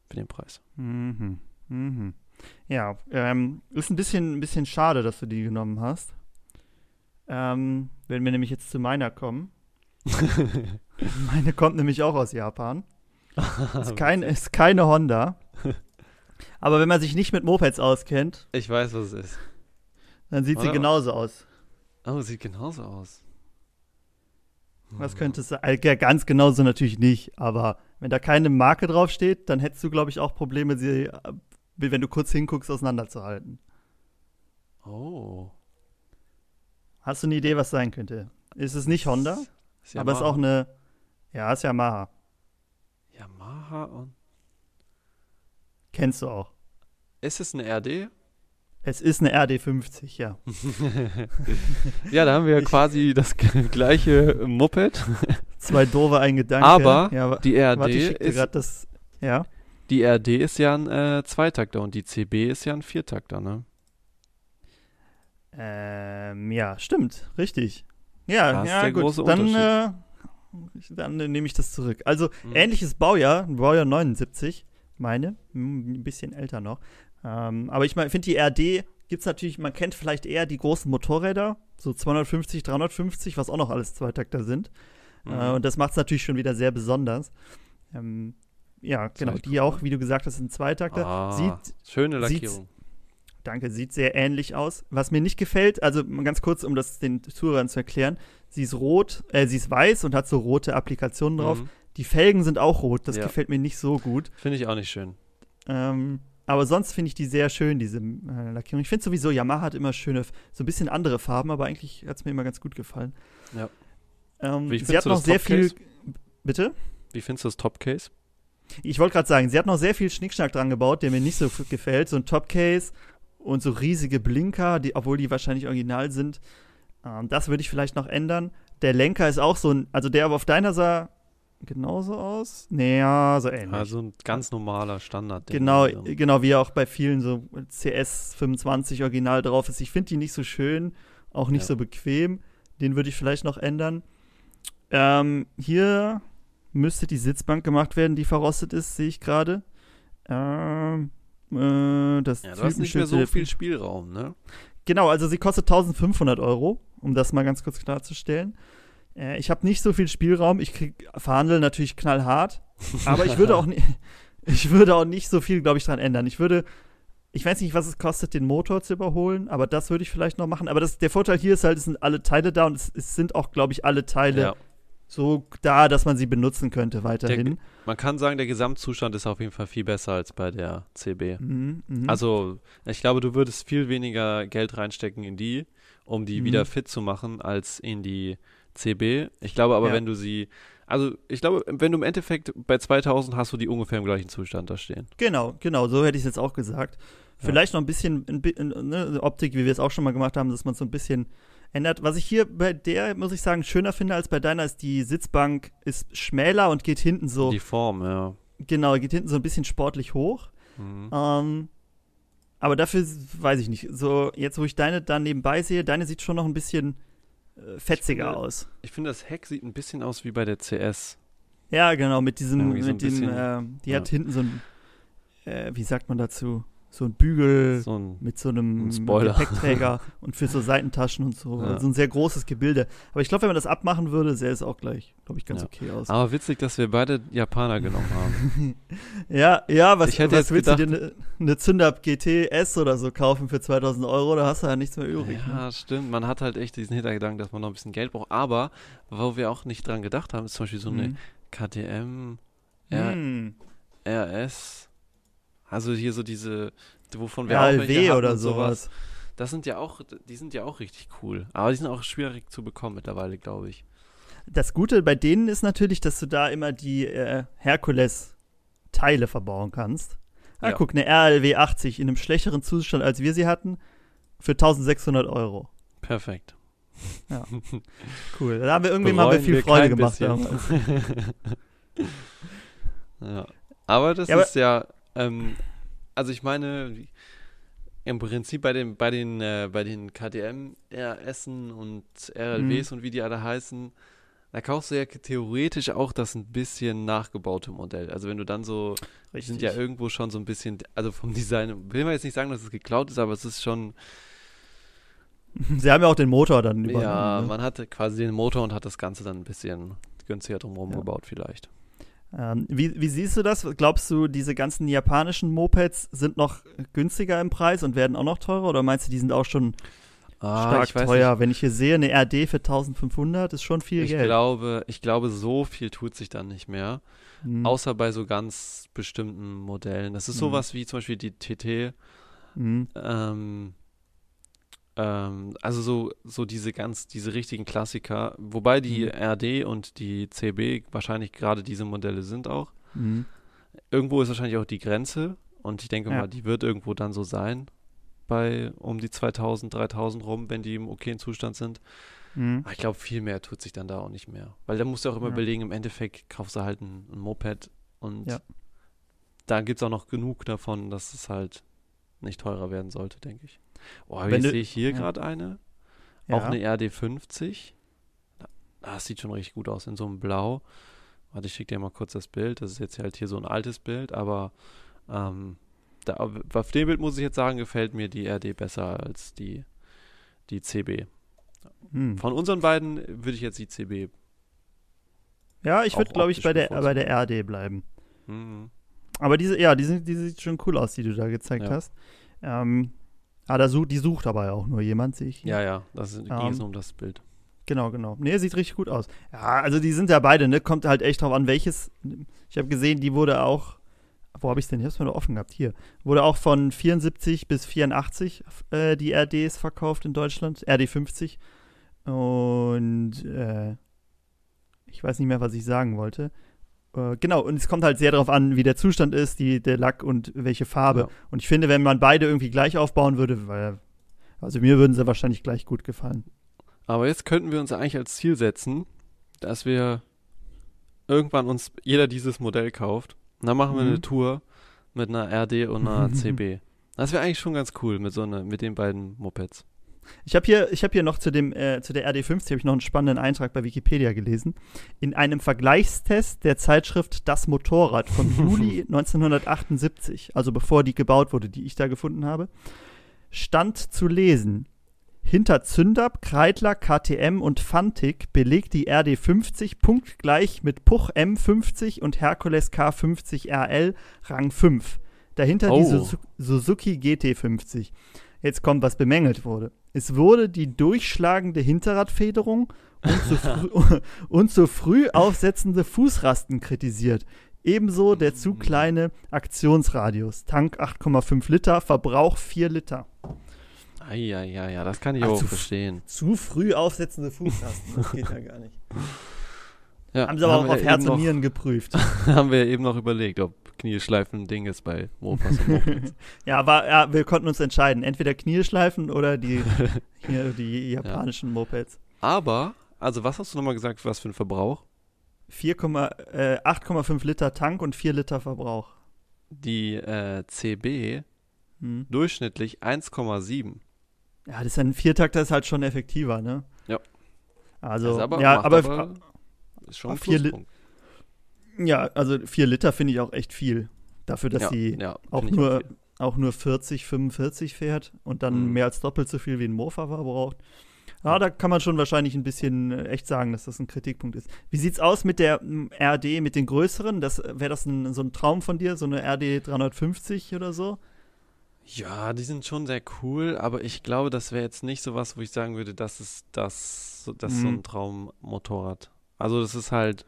Für den Preis. Mhm. Mhm. Ja, ähm, ist ein bisschen, ein bisschen schade, dass du die genommen hast. Ähm, wenn wir nämlich jetzt zu meiner kommen. [LAUGHS] Meine kommt nämlich auch aus Japan. [LAUGHS] Ist, kein, ist keine Honda. Aber wenn man sich nicht mit Mopeds auskennt, Ich weiß, was es ist. dann sieht sie Oder? genauso aus. Oh, sieht genauso aus. Was könnte es sein? Ja, ganz genauso natürlich nicht, aber wenn da keine Marke draufsteht, dann hättest du, glaube ich, auch Probleme, sie, äh, wenn du kurz hinguckst, auseinanderzuhalten. Oh. Hast du eine Idee, was sein könnte? Ist es nicht Honda? Ist Aber es ist auch eine. Ja, ist Yamaha. Yamaha und. Kennst du auch. Ist es eine RD? Es ist eine RD50, ja. [LAUGHS] ja, da haben wir ja quasi das gleiche Moped. Zwei doofe, ein Gedanke. Aber ja, die RD warte, ich ist das. Ja. Die RD ist ja ein äh, Zweitakter und die CB ist ja ein Viertakter, ne? Ähm, ja, stimmt, richtig. Ja, Das ja, gut. dann, äh, dann äh, nehme ich das zurück. Also, Mhm. ähnliches Baujahr, Baujahr 79, meine, hm, ein bisschen älter noch. Ähm, aber ich finde, die RD gibt es natürlich, man kennt vielleicht eher die großen Motorräder, so 250, 350, was auch noch alles Zweitakter sind. Mhm. Äh, und das macht es natürlich schon wieder sehr besonders. Ähm, ja, genau, die cool. auch, wie du gesagt hast, sind Zweitakter. ah, Sieht, schöne sieht's- Lackierung. Danke, sieht sehr ähnlich aus. Was mir nicht gefällt, also ganz kurz, um das den Zuhörern zu erklären, sie ist rot, äh, sie ist weiß und hat so rote Applikationen drauf. Mhm. Die Felgen sind auch rot, das Ja. gefällt mir nicht so gut. Finde ich auch nicht schön. Ähm, aber sonst finde ich die sehr schön, diese äh, Lackierung. Ich finde sowieso, Yamaha hat immer schöne, so ein bisschen andere Farben, aber eigentlich hat es mir immer ganz gut gefallen. Ja. Ähm, Wie sie findest hat du noch das sehr viel. Topcase? Bitte? Wie findest du das Topcase? Ich wollte gerade sagen, sie hat noch sehr viel Schnickschnack dran gebaut, der mir nicht so gefällt. So ein Topcase und so riesige Blinker, die, obwohl die wahrscheinlich original sind. Ähm, das würde ich vielleicht noch ändern. Der Lenker ist auch so ein, also der aber auf deiner sah genauso aus. Naja, so ähnlich. Also ein ganz normaler Standard. genau, genau, wie auch bei vielen so CS 25 original drauf ist. Ich finde die nicht so schön, auch nicht Ja. so bequem. Den würde ich vielleicht noch ändern. Ähm, hier müsste die Sitzbank gemacht werden, die verrostet ist, sehe ich gerade. Ähm, äh, das Ja, du hast nicht mehr so viel Spielraum, ne? Genau, also sie kostet 1500 Euro, um das mal ganz kurz klarzustellen. Äh, ich habe nicht so viel Spielraum. Ich krieg, verhandle natürlich knallhart, [LAUGHS] aber ich würde auch, ni [LAUGHS] ich würde auch nicht so viel, glaube ich, dran ändern. Ich würde, ich weiß nicht, was es kostet, den Motor zu überholen, aber das würde ich vielleicht noch machen. Aber das, der Vorteil hier ist halt, es sind alle Teile da und es, es sind auch, glaube ich, alle Teile Ja. So da, dass man sie benutzen könnte weiterhin. Man kann sagen, der Gesamtzustand ist auf jeden Fall viel besser als bei der CB. Mhm, mhm. Also, ich glaube, du würdest viel weniger Geld reinstecken in die, um die Mhm. wieder fit zu machen, als in die CB. Ich glaube aber, Ja. wenn du sie, also ich glaube, wenn du im Endeffekt bei 2000 hast du die ungefähr im gleichen Zustand da stehen. Genau, genau, so hätte ich es jetzt auch gesagt. Ja. Vielleicht noch ein bisschen ein, bi- ne, Optik, wie wir es auch schon mal gemacht haben, dass man so ein bisschen ändert. Was ich hier bei der, muss ich sagen, schöner finde als bei deiner, ist die Sitzbank ist schmäler und geht hinten so, Die Form, ja. genau, geht hinten so ein bisschen sportlich hoch. Mhm. Ähm, aber dafür weiß ich nicht. So, jetzt wo ich deine da nebenbei sehe, deine sieht schon noch ein bisschen äh, fetziger finde- aus. Ich finde, das Heck sieht ein bisschen aus wie bei der CS. Ja, genau, mit diesem, Irgendwie so mit dem, bisschen, äh, die ja. hat hinten so ein, äh, wie sagt man dazu, so ein Bügel. So ein, mit so einem Ein. Gepäckträger [LAUGHS] und für so Seitentaschen und so. Ja. Also ein sehr großes Gebilde. Aber ich glaube, wenn man das abmachen würde, sähe es auch gleich, glaube ich, ganz Ja. okay aus. aber witzig, dass wir beide Japaner genommen haben. [LAUGHS] Ja, ja, was, Ich hätte was jetzt willst du dir gedacht- eine ne Zündab GT S oder so kaufen für 2000 Euro? Da hast du ja nichts mehr übrig. Ne? Ja, stimmt. Man hat halt echt diesen Hintergedanken, dass man noch ein bisschen Geld braucht. Aber, wo wir auch nicht dran gedacht haben, ist zum Beispiel so eine Mhm. KTM, R Hm. RS. Also hier so diese, wovon wir auch welche RLW hatten oder und sowas. Das sind ja auch, die sind ja auch richtig cool. Aber die sind auch schwierig zu bekommen mittlerweile, glaube ich. Das Gute bei denen ist natürlich, dass du da immer die äh, Herkules-Teile verbauen kannst. Ah, Ja. guck, eine RLW 80 in einem schlechteren Zustand, als wir sie hatten, für 1600 Euro. Perfekt. Cool. Da haben wir irgendwie mal viel Freude gemacht. [LAUGHS] ja. Aber das Ja, aber- ist ja, ähm, also ich meine, im Prinzip bei den, bei den, äh, bei den KTM RSen und RLWs und wie die alle heißen, da kaufst du ja theoretisch auch das ein bisschen nachgebaute Modell. Also wenn du dann so, die sind ja irgendwo schon so ein bisschen, also vom Design, will man jetzt nicht sagen, dass es geklaut ist, aber es ist schon, [LAUGHS] Sie haben ja auch den Motor dann übernommen. ja, ne? man hatte quasi den Motor und hat das Ganze dann ein bisschen günstiger drumherum Ja. gebaut vielleicht. Ähm, wie, wie siehst du das? Glaubst du, diese ganzen japanischen Mopeds sind noch günstiger im Preis und werden auch noch teurer? Oder meinst du, die sind auch schon Ah, stark teuer? Wenn ich hier sehe, eine RD für 1500 ist schon viel Ich Geld. glaube, ich glaube, so viel tut sich dann nicht mehr. Hm. Außer bei so ganz bestimmten Modellen. Das ist Mhm. sowas wie zum Beispiel die TT. Hm. Ähm, Ähm, also so, so diese ganz, diese richtigen Klassiker, wobei die Mhm. RD und die CB wahrscheinlich gerade diese Modelle sind auch. Mhm. Irgendwo ist wahrscheinlich auch die Grenze und ich denke Ja. mal, die wird irgendwo dann so sein bei um die 2000, 3000 rum, wenn die im okayen Zustand sind. Mhm. Ich glaube, viel mehr tut sich dann da auch nicht mehr. Weil da musst du auch immer Ja. überlegen, im Endeffekt kaufst du halt ein, ein Moped und Ja. da gibt es auch noch genug davon, dass es halt nicht teurer werden sollte, denke ich. Oh, Wenn jetzt sehe ich hier ja. gerade eine. Ja. Auch eine RD50. Ah, Das sieht schon richtig gut aus in so einem Blau. Warte, ich schicke dir mal kurz das Bild. Das ist jetzt halt hier so ein altes Bild, aber ähm, da, auf dem Bild muss ich jetzt sagen, gefällt mir die RD besser als die, die CB. Mhm. Von unseren beiden würde ich jetzt die CB. Ja, ich würde, glaube ich, bei der, bei der RD bleiben. Mhm. Aber diese, ja, die, sind, die sieht schon cool aus, die du da gezeigt Ja. hast. Ähm, ah, da such, die sucht aber ja auch nur jemand, sehe ich. hier. Ja, ja, das ist- ging Ähm, es nur um das Bild. Genau, genau. Nee, sieht richtig gut aus. Ja, also die sind ja beide, ne? Kommt halt echt drauf an, welches. Ich habe gesehen, die wurde auch. Wo habe ich denn? Ich habe es nur offen gehabt. Hier. Wurde auch von 74 bis 84 äh, die RDs verkauft in Deutschland. RD 50. Und äh, ich weiß nicht mehr, was ich sagen wollte. Äh, genau, und es kommt halt sehr darauf an, wie der Zustand ist, die, der Lack und welche Farbe. Ja. Und ich finde, wenn man beide irgendwie gleich aufbauen würde, weil. Also mir würden sie wahrscheinlich gleich gut gefallen. Aber jetzt könnten wir uns eigentlich als Ziel setzen, dass wir irgendwann uns jeder dieses Modell kauft. Und dann machen wir Mhm. eine Tour mit einer RD und einer [LAUGHS] CB. Das wäre eigentlich schon ganz cool mit so einer, mit den beiden Mopeds. Ich habe hier, ich hab hier noch zu, dem, äh, zu der RD50 habe ich noch einen spannenden Eintrag bei Wikipedia gelesen. In einem Vergleichstest der Zeitschrift Das Motorrad von [LAUGHS] Juli 1978, also bevor die gebaut wurde, die ich da gefunden habe, stand zu lesen. Hinter Zündab, Kreidler, KTM und Fantic belegt die RD50 punktgleich mit Puch M50 und Hercules K50 RL Rang 5. Dahinter die Oh. Suzu- Suzuki GT50. Jetzt kommt, was bemängelt wurde. Es wurde die durchschlagende Hinterradfederung und zu, [LAUGHS] früh, [LAUGHS] und zu früh aufsetzende Fußrasten kritisiert. Ebenso der zu kleine Aktionsradius. Tank 8,5 Liter, Verbrauch 4 Liter. Ja, ja, ja, das kann ich Also auch f- verstehen. Zu früh aufsetzende Fußrasten, das geht ja gar nicht. Ja, Haben sie aber auch wir auf Herz und Nieren geprüft. [LAUGHS] haben wir eben noch überlegt, ob Knieschleifen ein Ding ist bei Mofas und Mopeds. [LAUGHS] ja, aber ja, wir konnten uns entscheiden. Entweder Knieschleifen oder die, [LAUGHS] hier, die japanischen Mopeds. Aber, also was hast du nochmal gesagt, was für ein Verbrauch? 4, äh, 8,5 Liter Tank und 4 Liter Verbrauch. Die äh, CB Hm. durchschnittlich 1,7. Ja, das ist ein Viertakter ist halt schon effektiver, ne? Ja. Also, Ist aber, ja, aber, aber ist schon ein vier Pluspunkt. Ja, also 4 Liter finde ich auch echt viel. Dafür, dass ja, sie ja, auch nur, viel. auch nur 40, 45 fährt und dann Mhm. mehr als doppelt so viel wie ein Mofa verbraucht. Ja, da kann man schon wahrscheinlich ein bisschen äh, echt sagen, dass das ein Kritikpunkt ist. Wie sieht's aus mit der RD, mit den größeren? Das Wäre das ein, so ein Traum von dir, so eine RD 350 oder so? Ja, die sind schon sehr cool, aber ich glaube, das wäre jetzt nicht so was, wo ich sagen würde, das ist das, so- das ist so Mhm. ein Traummotorrad. Also das ist halt,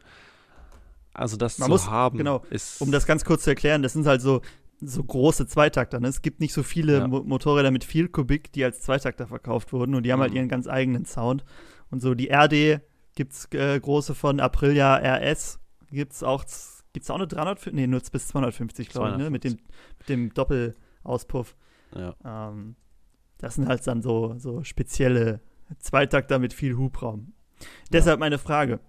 also das Man zu muss- haben, genau, ist Um das ganz kurz zu erklären, das sind halt so, so große Zweitakter. Ne? Es gibt nicht so viele Ja. Mo Motorräder mit viel Kubik, die als Zweitakter verkauft wurden und die haben halt Mhm. ihren ganz eigenen Sound. Und so die RD gibt's äh, große von Aprilia RS, gibt's auch, gibt's auch eine 350, nee, nur bis 250, glaube ich, ne? mit dem, mit dem Doppelauspuff. ja. Ähm, das sind halt dann so, so spezielle Zweitakter mit viel Hubraum. Deshalb meine Frage.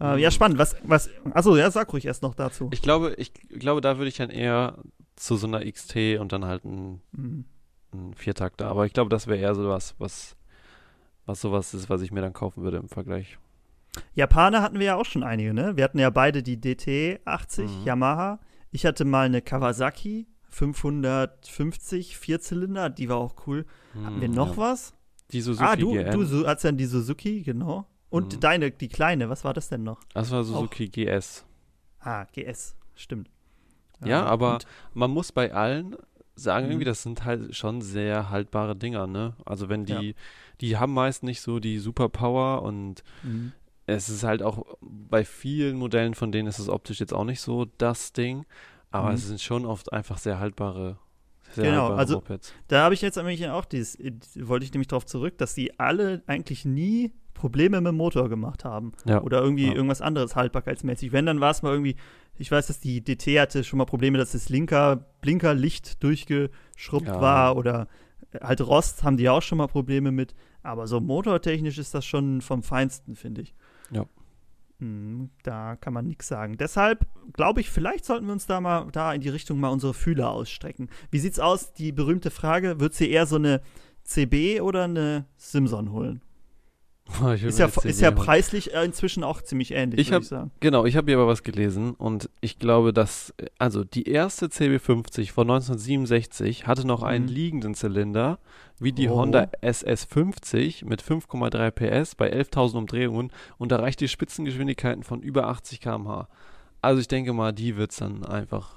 Äh, ja, Mhm. spannend. Was, was, achso, ja, sag ruhig erst noch dazu. Ich glaube, ich glaube, da würde ich dann eher zu so einer XT und dann halt ein, Mhm. ein Viertakter. Aber ich glaube, das wäre eher so was, was, was sowas ist, was ich mir dann kaufen würde im Vergleich. Japaner hatten wir ja auch schon einige, ne? Wir hatten ja beide die DT80 Mhm. Yamaha. Ich hatte mal eine Kawasaki 550 Vierzylinder, die war auch cool. Hatten wir Hm, noch ja. was? Die Suzuki ah, du, GN. du hast dann die Suzuki, genau. Und Mhm. deine, die kleine, was war das denn noch? Das war Suzuki GS. Ah, GS, stimmt. Ja, Ähm, aber und- man muss bei allen sagen, Mhm. irgendwie, das sind halt schon sehr haltbare Dinger, ne? Also wenn die, Ja. die haben meist nicht so die Superpower und Mhm. es ist halt auch bei vielen Modellen von denen ist es optisch jetzt auch nicht so das Ding, aber Mhm. es sind schon oft einfach sehr haltbare, Sehr Genau, haltbare also- Mopeds. Da habe ich jetzt nämlich auch dieses, wollte ich nämlich darauf zurück, dass die alle eigentlich nie Probleme mit dem Motor gemacht haben. Ja. Oder irgendwie Ja. irgendwas anderes haltbarkeitsmäßig. Wenn, dann war es mal irgendwie, ich weiß, dass die DT hatte schon mal Probleme, dass das linker Blinkerlicht durchgeschrubbt Ja. war oder halt Rost haben die auch schon mal Probleme mit. Aber so motortechnisch ist das schon vom Feinsten, finde ich. Ja. Hm, Da kann man nichts sagen. Deshalb glaube ich, vielleicht sollten wir uns da mal da in die Richtung mal unsere Fühler ausstrecken. Wie sieht's aus? Die berühmte Frage: Wird sie eher so eine CB oder eine Simson holen? [LAUGHS] Ist ja, ist ja preislich äh, inzwischen auch ziemlich ähnlich, Ich würde hab- ich sagen. Genau, ich habe hier aber was gelesen und ich glaube, dass, äh, also die erste CB50 von 1967 hatte noch einen Mhm. liegenden Zylinder, wie die Oh. Honda SS50 mit 5,3 PS bei 11.000 Umdrehungen und erreicht die Spitzengeschwindigkeiten von über 80 km/h. Also ich denke mal, die wird es dann einfach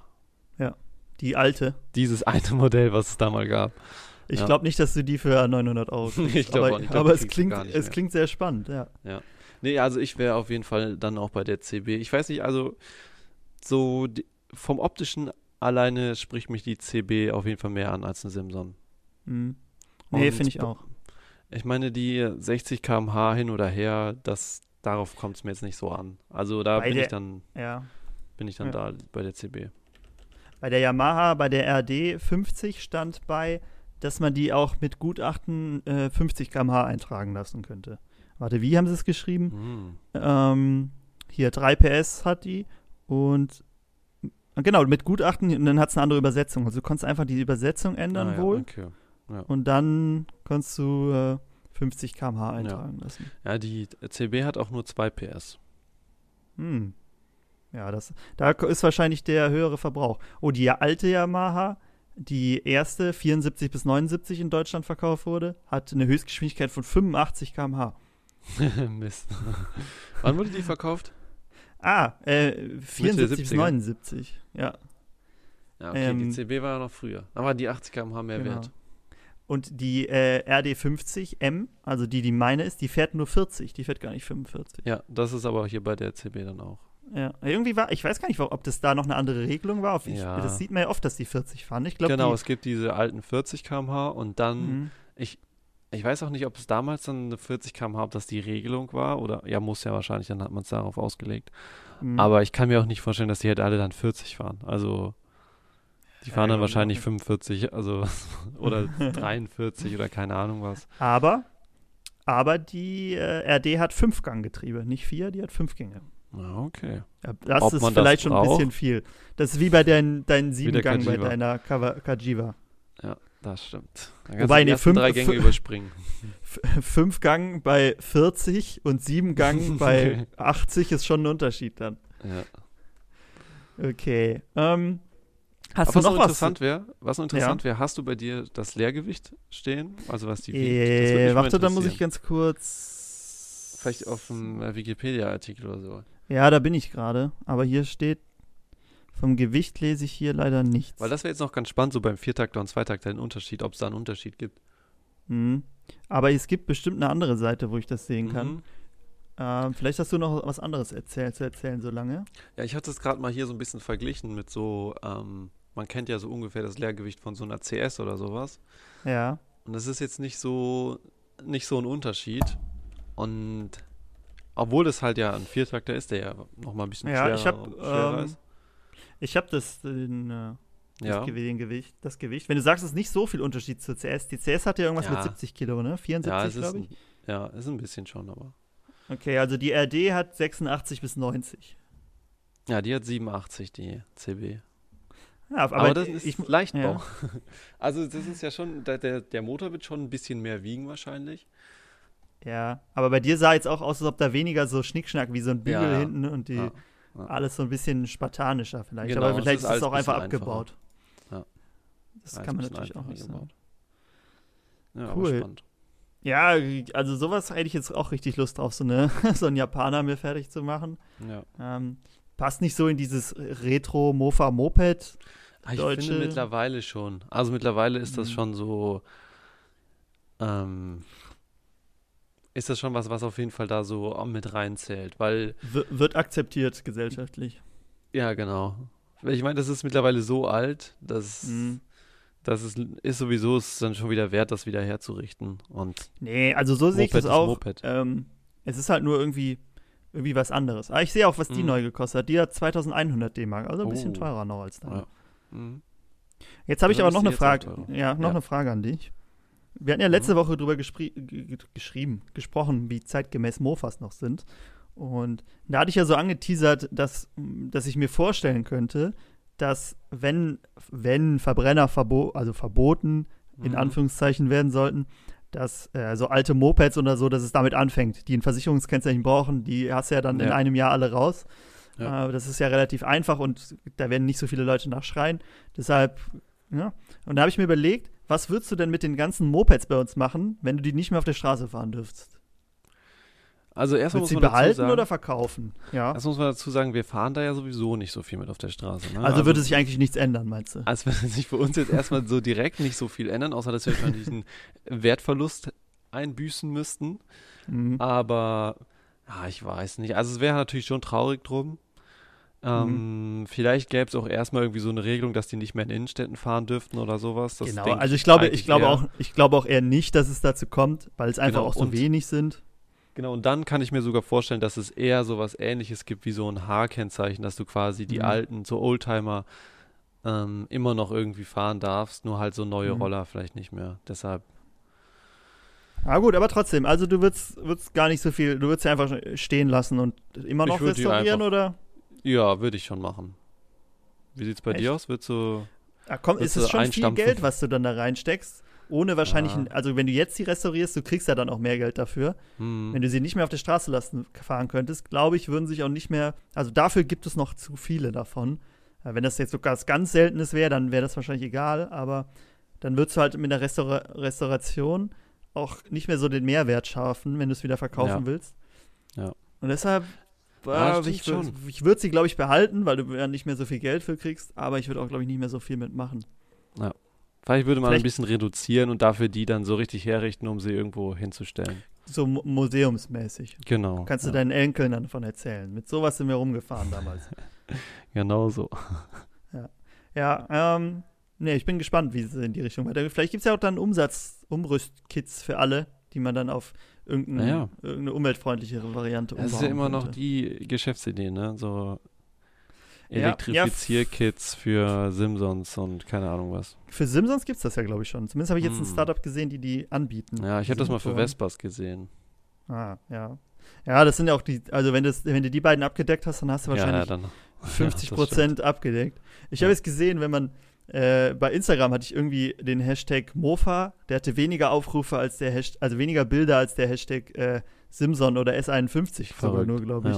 Die alte. dieses eine Modell, was es da mal gab. Ich Ja. glaube nicht, dass du die für 900 Euro [LAUGHS] kriegst. Ich glaub aber auch nicht. Aber es, klingt, es klingt sehr spannend, ja. Nee, also ich wäre auf jeden Fall dann auch bei der CB. Ich weiß nicht, also so die, vom optischen alleine spricht mich die CB auf jeden Fall mehr an als eine Simson. Hm. Nee, finde ich auch. Ich meine, die 60 km/h hin oder her, das, darauf kommt es mir jetzt nicht so an. Also da Bei bin der- ich dann, Ja. bin ich dann Ja. da bei der CB. Bei der Yamaha, bei der RD 50 stand bei, dass man die auch mit Gutachten äh, 50 km/h eintragen lassen könnte. Warte, wie haben sie es geschrieben? Hm. Ähm, hier 3 PS hat die und genau, mit Gutachten und dann hat es eine andere Übersetzung. Also du konntest einfach die Übersetzung ändern Ah, ja, wohl Okay. und dann kannst du äh, 50 km/h eintragen lassen. Ja, die CB hat auch nur 2 PS. Hm. Ja, das, da ist wahrscheinlich der höhere Verbrauch. Oh, die alte Yamaha, die erste 74 bis 79 in Deutschland verkauft wurde, hat eine Höchstgeschwindigkeit von 85 km/h. [LAUGHS] Mist. Wann wurde die verkauft? Ah, äh, 74 bis 70er. 79. Ja. Ja, okay, Ähm, die CB war ja noch früher. Aber die 80 km/h mehr Genau. wert. Und die äh, RD50M, also die, die meine ist, die fährt nur 40, die fährt gar nicht 45. Ja, das ist aber hier bei der CB dann auch. Ja, irgendwie war, ich weiß gar nicht, ob das da noch eine andere Regelung war. Ich, Ja. Das sieht man ja oft, dass die 40 fahren. Ich glaube, genau, es gibt diese alten 40 km/h und dann Mhm. Ich weiß auch nicht, ob es damals dann eine 40 km/h, ob das die Regelung war oder ja, muss ja wahrscheinlich, dann hat man es darauf ausgelegt. Mhm. Aber ich kann mir auch nicht vorstellen, dass die halt alle dann 40 fahren. Also die Ja, fahren dann glaub ich wahrscheinlich auch 45, also [LAUGHS] oder 43 oder keine Ahnung was. Aber, aber die äh, RD hat Fünfganggetriebe, nicht vier, die hat fünf Gänge. Ja, okay. Ja, das Ob ist man das vielleicht schon ein bisschen viel. Das ist wie bei deinen, deinen sieben der Gang bei deiner Kajiva. Das stimmt. Dann Wobei, nee, fünf- drei Gänge überspringen. [LAUGHS] Fünf Gang bei 40 und sieben Gang [LAUGHS] bei 80 ist schon ein Unterschied dann. Ja. Okay. Ähm, hast Aber was du noch was? interessant wäre, was noch interessant wäre, hast du bei dir das Leergewicht stehen? Also was die Äh, warte, dann muss ich ganz kurz. Vielleicht auf dem äh, Wikipedia-Artikel oder so. Ja, da bin ich gerade. Aber hier steht, vom Gewicht lese ich hier leider nichts. Weil das wäre jetzt noch ganz spannend, so beim Viertakter und Zweitakter den Unterschied, ob es da einen Unterschied gibt. Mhm. Aber es gibt bestimmt eine andere Seite, wo ich das sehen kann. Mhm. Ähm, vielleicht hast du noch was anderes erzählt, zu erzählen so lange. Ja, ich hatte es gerade mal hier so ein bisschen verglichen mit so, ähm, man kennt ja so ungefähr das Leergewicht von so einer CS oder sowas. Ja. Und das ist jetzt nicht so, nicht so ein Unterschied. Und obwohl das halt ja ein Viertakter ist, der ja nochmal ein bisschen Ja, schwerer, ich habe schwerer ähm, ist. ich habe das, den, äh, das, Ja, Gewicht, das Gewicht. Wenn du sagst, es ist nicht so viel Unterschied zur CS. Die CS hat ja irgendwas Ja. mit 70 Kilo, ne? ja, 74, es ist, glaube ein, ich. ja, ist ein bisschen schon, aber. Okay, also die RD hat 86 bis 90. Ja, die hat 87, die CB. Ja, aber, Aber, das ist ich, Leichtbau. ja. [LAUGHS] Also das ist ja schon, der, der Motor wird schon ein bisschen mehr wiegen wahrscheinlich. Ja, aber bei dir sah jetzt auch aus, als ob da weniger so Schnickschnack wie so ein Bügel Ja, hinten und die Ja, ja. alles so ein bisschen spartanischer vielleicht. Genau, aber vielleicht ist ist es auch ein einfach abgebaut. Ja. Das kann man natürlich auch nicht sagen. Ja, Cool. Ja, also sowas hätte ich jetzt auch richtig Lust drauf, so, eine, [LAUGHS] so einen Japaner mir fertig zu machen. Ja. Ähm, passt nicht so in dieses Retro-Mofa-Moped. Ah, Ich Deutsche- finde mittlerweile schon. Also mittlerweile ist das Mhm. schon so, ähm, ist das schon was, was auf jeden Fall da so mit reinzählt, weil, W wird akzeptiert gesellschaftlich. ja genau. Ich meine, das ist mittlerweile so alt, dass Mhm. das ist, ist sowieso ist dann schon wieder wert, das wieder herzurichten. Und Nee, also so sehe ich das auch. Ähm, es ist halt nur irgendwie, irgendwie was anderes. Aber ich sehe auch, was die Mhm. neu gekostet hat. Die hat 2100 D-Mark, also ein bisschen Oh. teurer noch als da. Ja. Mhm. Jetzt habe ich Also aber noch eine Frage. Ja, noch Ja. Eine Frage an dich. Wir hatten ja letzte Woche drüber gespri- g- g- geschrieben, gesprochen, wie zeitgemäß Mofas noch sind. Und da hatte ich ja so angeteasert, dass, dass ich mir vorstellen könnte, dass wenn, wenn Verbrenner verbo also verboten in Mhm. Anführungszeichen werden sollten, dass äh, so alte Mopeds oder so, dass es damit anfängt, die ein Versicherungskennzeichen brauchen, die hast du ja dann in Ja. einem Jahr alle raus. Ja. Äh, das ist ja relativ einfach und da werden nicht so viele Leute nachschreien. Deshalb, ja. Und da habe ich mir überlegt, was würdest du denn mit den ganzen Mopeds bei uns machen, wenn du die nicht mehr auf der Straße fahren dürftest? Also erstmal Würdest muss du sie man dazu behalten sagen, oder verkaufen? Ja. erst muss man dazu sagen, wir fahren da ja sowieso nicht so viel mit auf der Straße. Ne? Also würde sich eigentlich nichts ändern, meinst du? als würde sich für uns jetzt erstmal so direkt nicht so viel ändern, außer dass wir schon diesen Wertverlust einbüßen müssten. Mhm. Aber ja, ich weiß nicht. Also es wäre natürlich schon traurig drum. Ähm, Vielleicht gäbe es auch erstmal irgendwie so eine Regelung, dass die nicht mehr in Innenstädten fahren dürften oder sowas. Das genau, also ich glaube, ich glaube eher. auch, ich glaube auch eher nicht, dass es dazu kommt, weil es einfach Genau, auch so und- wenig sind. Genau, und dann kann ich mir sogar vorstellen, dass es eher sowas ähnliches gibt wie so ein H-Kennzeichen, dass du quasi die Mhm. alten, so Oldtimer ähm, immer noch irgendwie fahren darfst, nur halt so neue Mhm. Roller vielleicht nicht mehr. Deshalb, Ah gut, aber trotzdem, also du würdest, würdest gar nicht so viel, du würdest sie einfach stehen lassen und immer noch restaurieren einfach- oder? Ja, würde ich schon machen. Wie sieht's bei Echt? dir aus? Würdest du. Ah, komm, ist es schon viel? Geld, was du dann da reinsteckst? Ohne wahrscheinlich, Ja. ein, also wenn du jetzt die restaurierst, du kriegst ja dann auch mehr Geld dafür. Hm, Wenn du sie nicht mehr auf der Straße lassen, fahren könntest, glaube ich, würden sich auch nicht mehr, also dafür gibt es noch zu viele davon. Äh, Wenn das jetzt sogar was ganz Seltenes wäre, dann wäre das wahrscheinlich egal, aber dann würdest du halt mit der Restaura Restauration auch nicht mehr so den Mehrwert schaffen, wenn du es wieder verkaufen Ja. willst. Ja. Und deshalb, Ja, äh, ich, würde sie, glaube ich, behalten, weil du ja nicht mehr so viel Geld für kriegst, aber ich würde auch, glaube ich, nicht mehr so viel mitmachen. vielleicht würde man vielleicht- ein bisschen reduzieren und dafür die dann so richtig herrichten, um sie irgendwo hinzustellen. So mu- museumsmäßig. Genau. Kannst ja, du deinen Enkeln dann von erzählen. Mit sowas sind wir rumgefahren damals. [LAUGHS] [LAUGHS] Genau so. Ja, ähm, nee, ich bin gespannt, wie es in die Richtung weitergeht. Vielleicht gibt es ja auch dann Umsatz, Umrüstkits für alle, die man dann auf irgendein, Naja. irgendeine umweltfreundlichere Variante Das ist ja umbauen immer noch könnte. die Geschäftsidee, ne? So Ja, ja, Elektrifizierkits für Simsons und keine Ahnung was. Für Simsons gibt es das ja, glaube ich, schon. Zumindest habe ich jetzt ein Hm. Startup gesehen, die die anbieten. Ja, ich habe das mal für. Vespas gesehen. Ah, ja. Ja, das sind ja auch die, also wenn, das, wenn du die beiden abgedeckt hast, dann hast du Ja, ja, wahrscheinlich dann. 50 Ja, [LAUGHS] das Prozent abgedeckt. Ich Ja. habe jetzt gesehen, wenn man äh, bei Instagram hatte ich irgendwie den Hashtag Mofa, der hatte weniger Aufrufe als der Hashtag, also weniger Bilder als der Hashtag äh, Simson oder S51 sogar nur, glaube ich.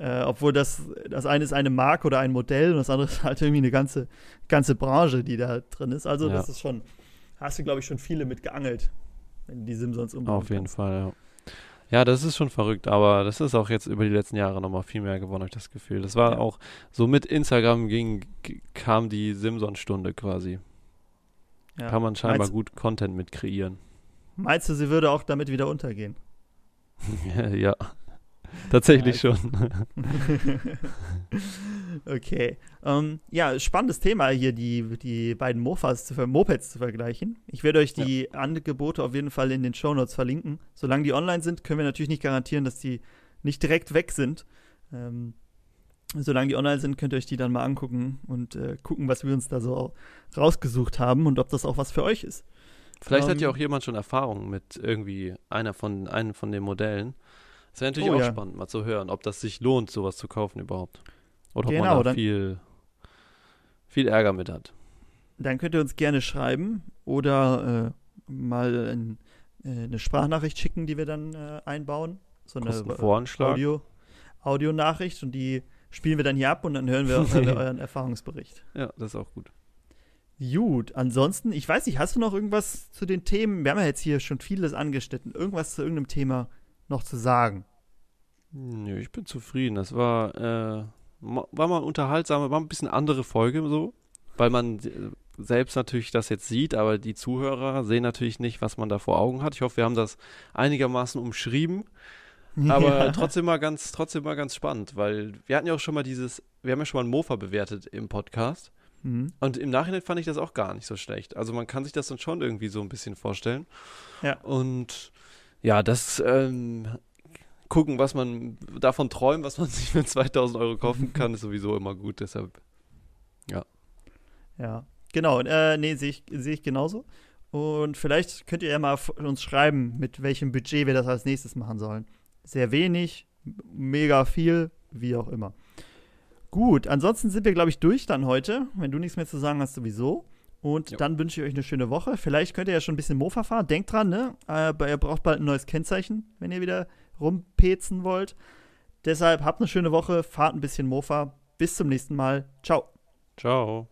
Ja. Äh, obwohl das, das eine ist eine Marke oder ein Modell und das andere [LAUGHS] ist halt irgendwie eine ganze, ganze Branche, die da drin ist. Also Ja. das ist schon, hast du, glaube ich, schon viele mit geangelt, wenn die Simsons umbauen Auf jeden kannst. Fall, ja. Ja, das ist schon verrückt, aber das ist auch jetzt über die letzten Jahre nochmal viel mehr geworden, habe ich das Gefühl. Das war Ja. auch, so mit Instagram ging, kam die Simson-Stunde quasi. Ja. Kann man scheinbar Meinst- gut Content mit kreieren. Meinst du, sie würde auch damit wieder untergehen? [LAUGHS] ja, [LAUGHS] tatsächlich Ja, schon. [LAUGHS] okay. Ähm, ja, spannendes Thema hier, die, die beiden Mofas zu, Mopeds zu vergleichen. Ich werde euch die Angebote auf jeden Fall in den Shownotes verlinken. Solange die online sind, können wir natürlich nicht garantieren, dass die nicht direkt weg sind. Ähm, solange die online sind, könnt ihr euch die dann mal angucken und äh, gucken, was wir uns da so rausgesucht haben und ob das auch was für euch ist. Vielleicht hat Ähm, ja auch jemand schon Erfahrung mit irgendwie einer von, einem von den Modellen. Das wäre natürlich Oh, auch ja. spannend, mal zu hören, ob das sich lohnt, sowas zu kaufen überhaupt. Oder ob Genau, man da dann- viel, viel Ärger mit hat. Dann könnt ihr uns gerne schreiben oder äh, mal ein, äh, eine Sprachnachricht schicken, die wir dann äh, einbauen. So eine einen Voranschlag. Audio, Audionachricht und die spielen wir dann hier ab und dann hören wir, [LAUGHS] hören wir euren Erfahrungsbericht. Ja, das ist auch gut. Gut, ansonsten, ich weiß nicht, hast du noch irgendwas zu den Themen? Wir haben ja jetzt hier schon vieles angeschnitten. Irgendwas zu irgendeinem Thema noch zu sagen? Nö, ich bin zufrieden. Das war, äh, war mal unterhaltsam, war ein bisschen andere Folge so, weil man äh, selbst natürlich das jetzt sieht, aber die Zuhörer sehen natürlich nicht, was man da vor Augen hat. Ich hoffe, wir haben das einigermaßen umschrieben, [LAUGHS] aber Ja. trotzdem mal ganz, trotzdem mal ganz spannend, weil wir hatten ja auch schon mal dieses, wir haben ja schon mal einen Mofa bewertet im Podcast Mhm. Und im Nachhinein fand ich das auch gar nicht so schlecht. Also man kann sich das dann schon irgendwie so ein bisschen vorstellen. Ja. Und ja, das ähm, gucken, was man davon träumt, was man [LAUGHS] sich für 2000 Euro kaufen kann, ist sowieso immer gut. Deshalb, ja. Ja, genau. Äh, nee, sehe ich, seh ich genauso. Und vielleicht könnt ihr ja mal uns schreiben, mit welchem Budget wir das als nächstes machen sollen. Sehr wenig, mega viel, wie auch immer. Gut, ansonsten sind wir, glaube ich, durch dann heute. Wenn du nichts mehr zu sagen hast, sowieso. Und jo. dann wünsche ich euch eine schöne Woche. Vielleicht könnt ihr ja schon ein bisschen Mofa fahren. Denkt dran, ne? Aber ihr braucht bald ein neues Kennzeichen, wenn ihr wieder rumpezen wollt. Deshalb habt eine schöne Woche, fahrt ein bisschen Mofa. Bis zum nächsten Mal. Ciao. Ciao.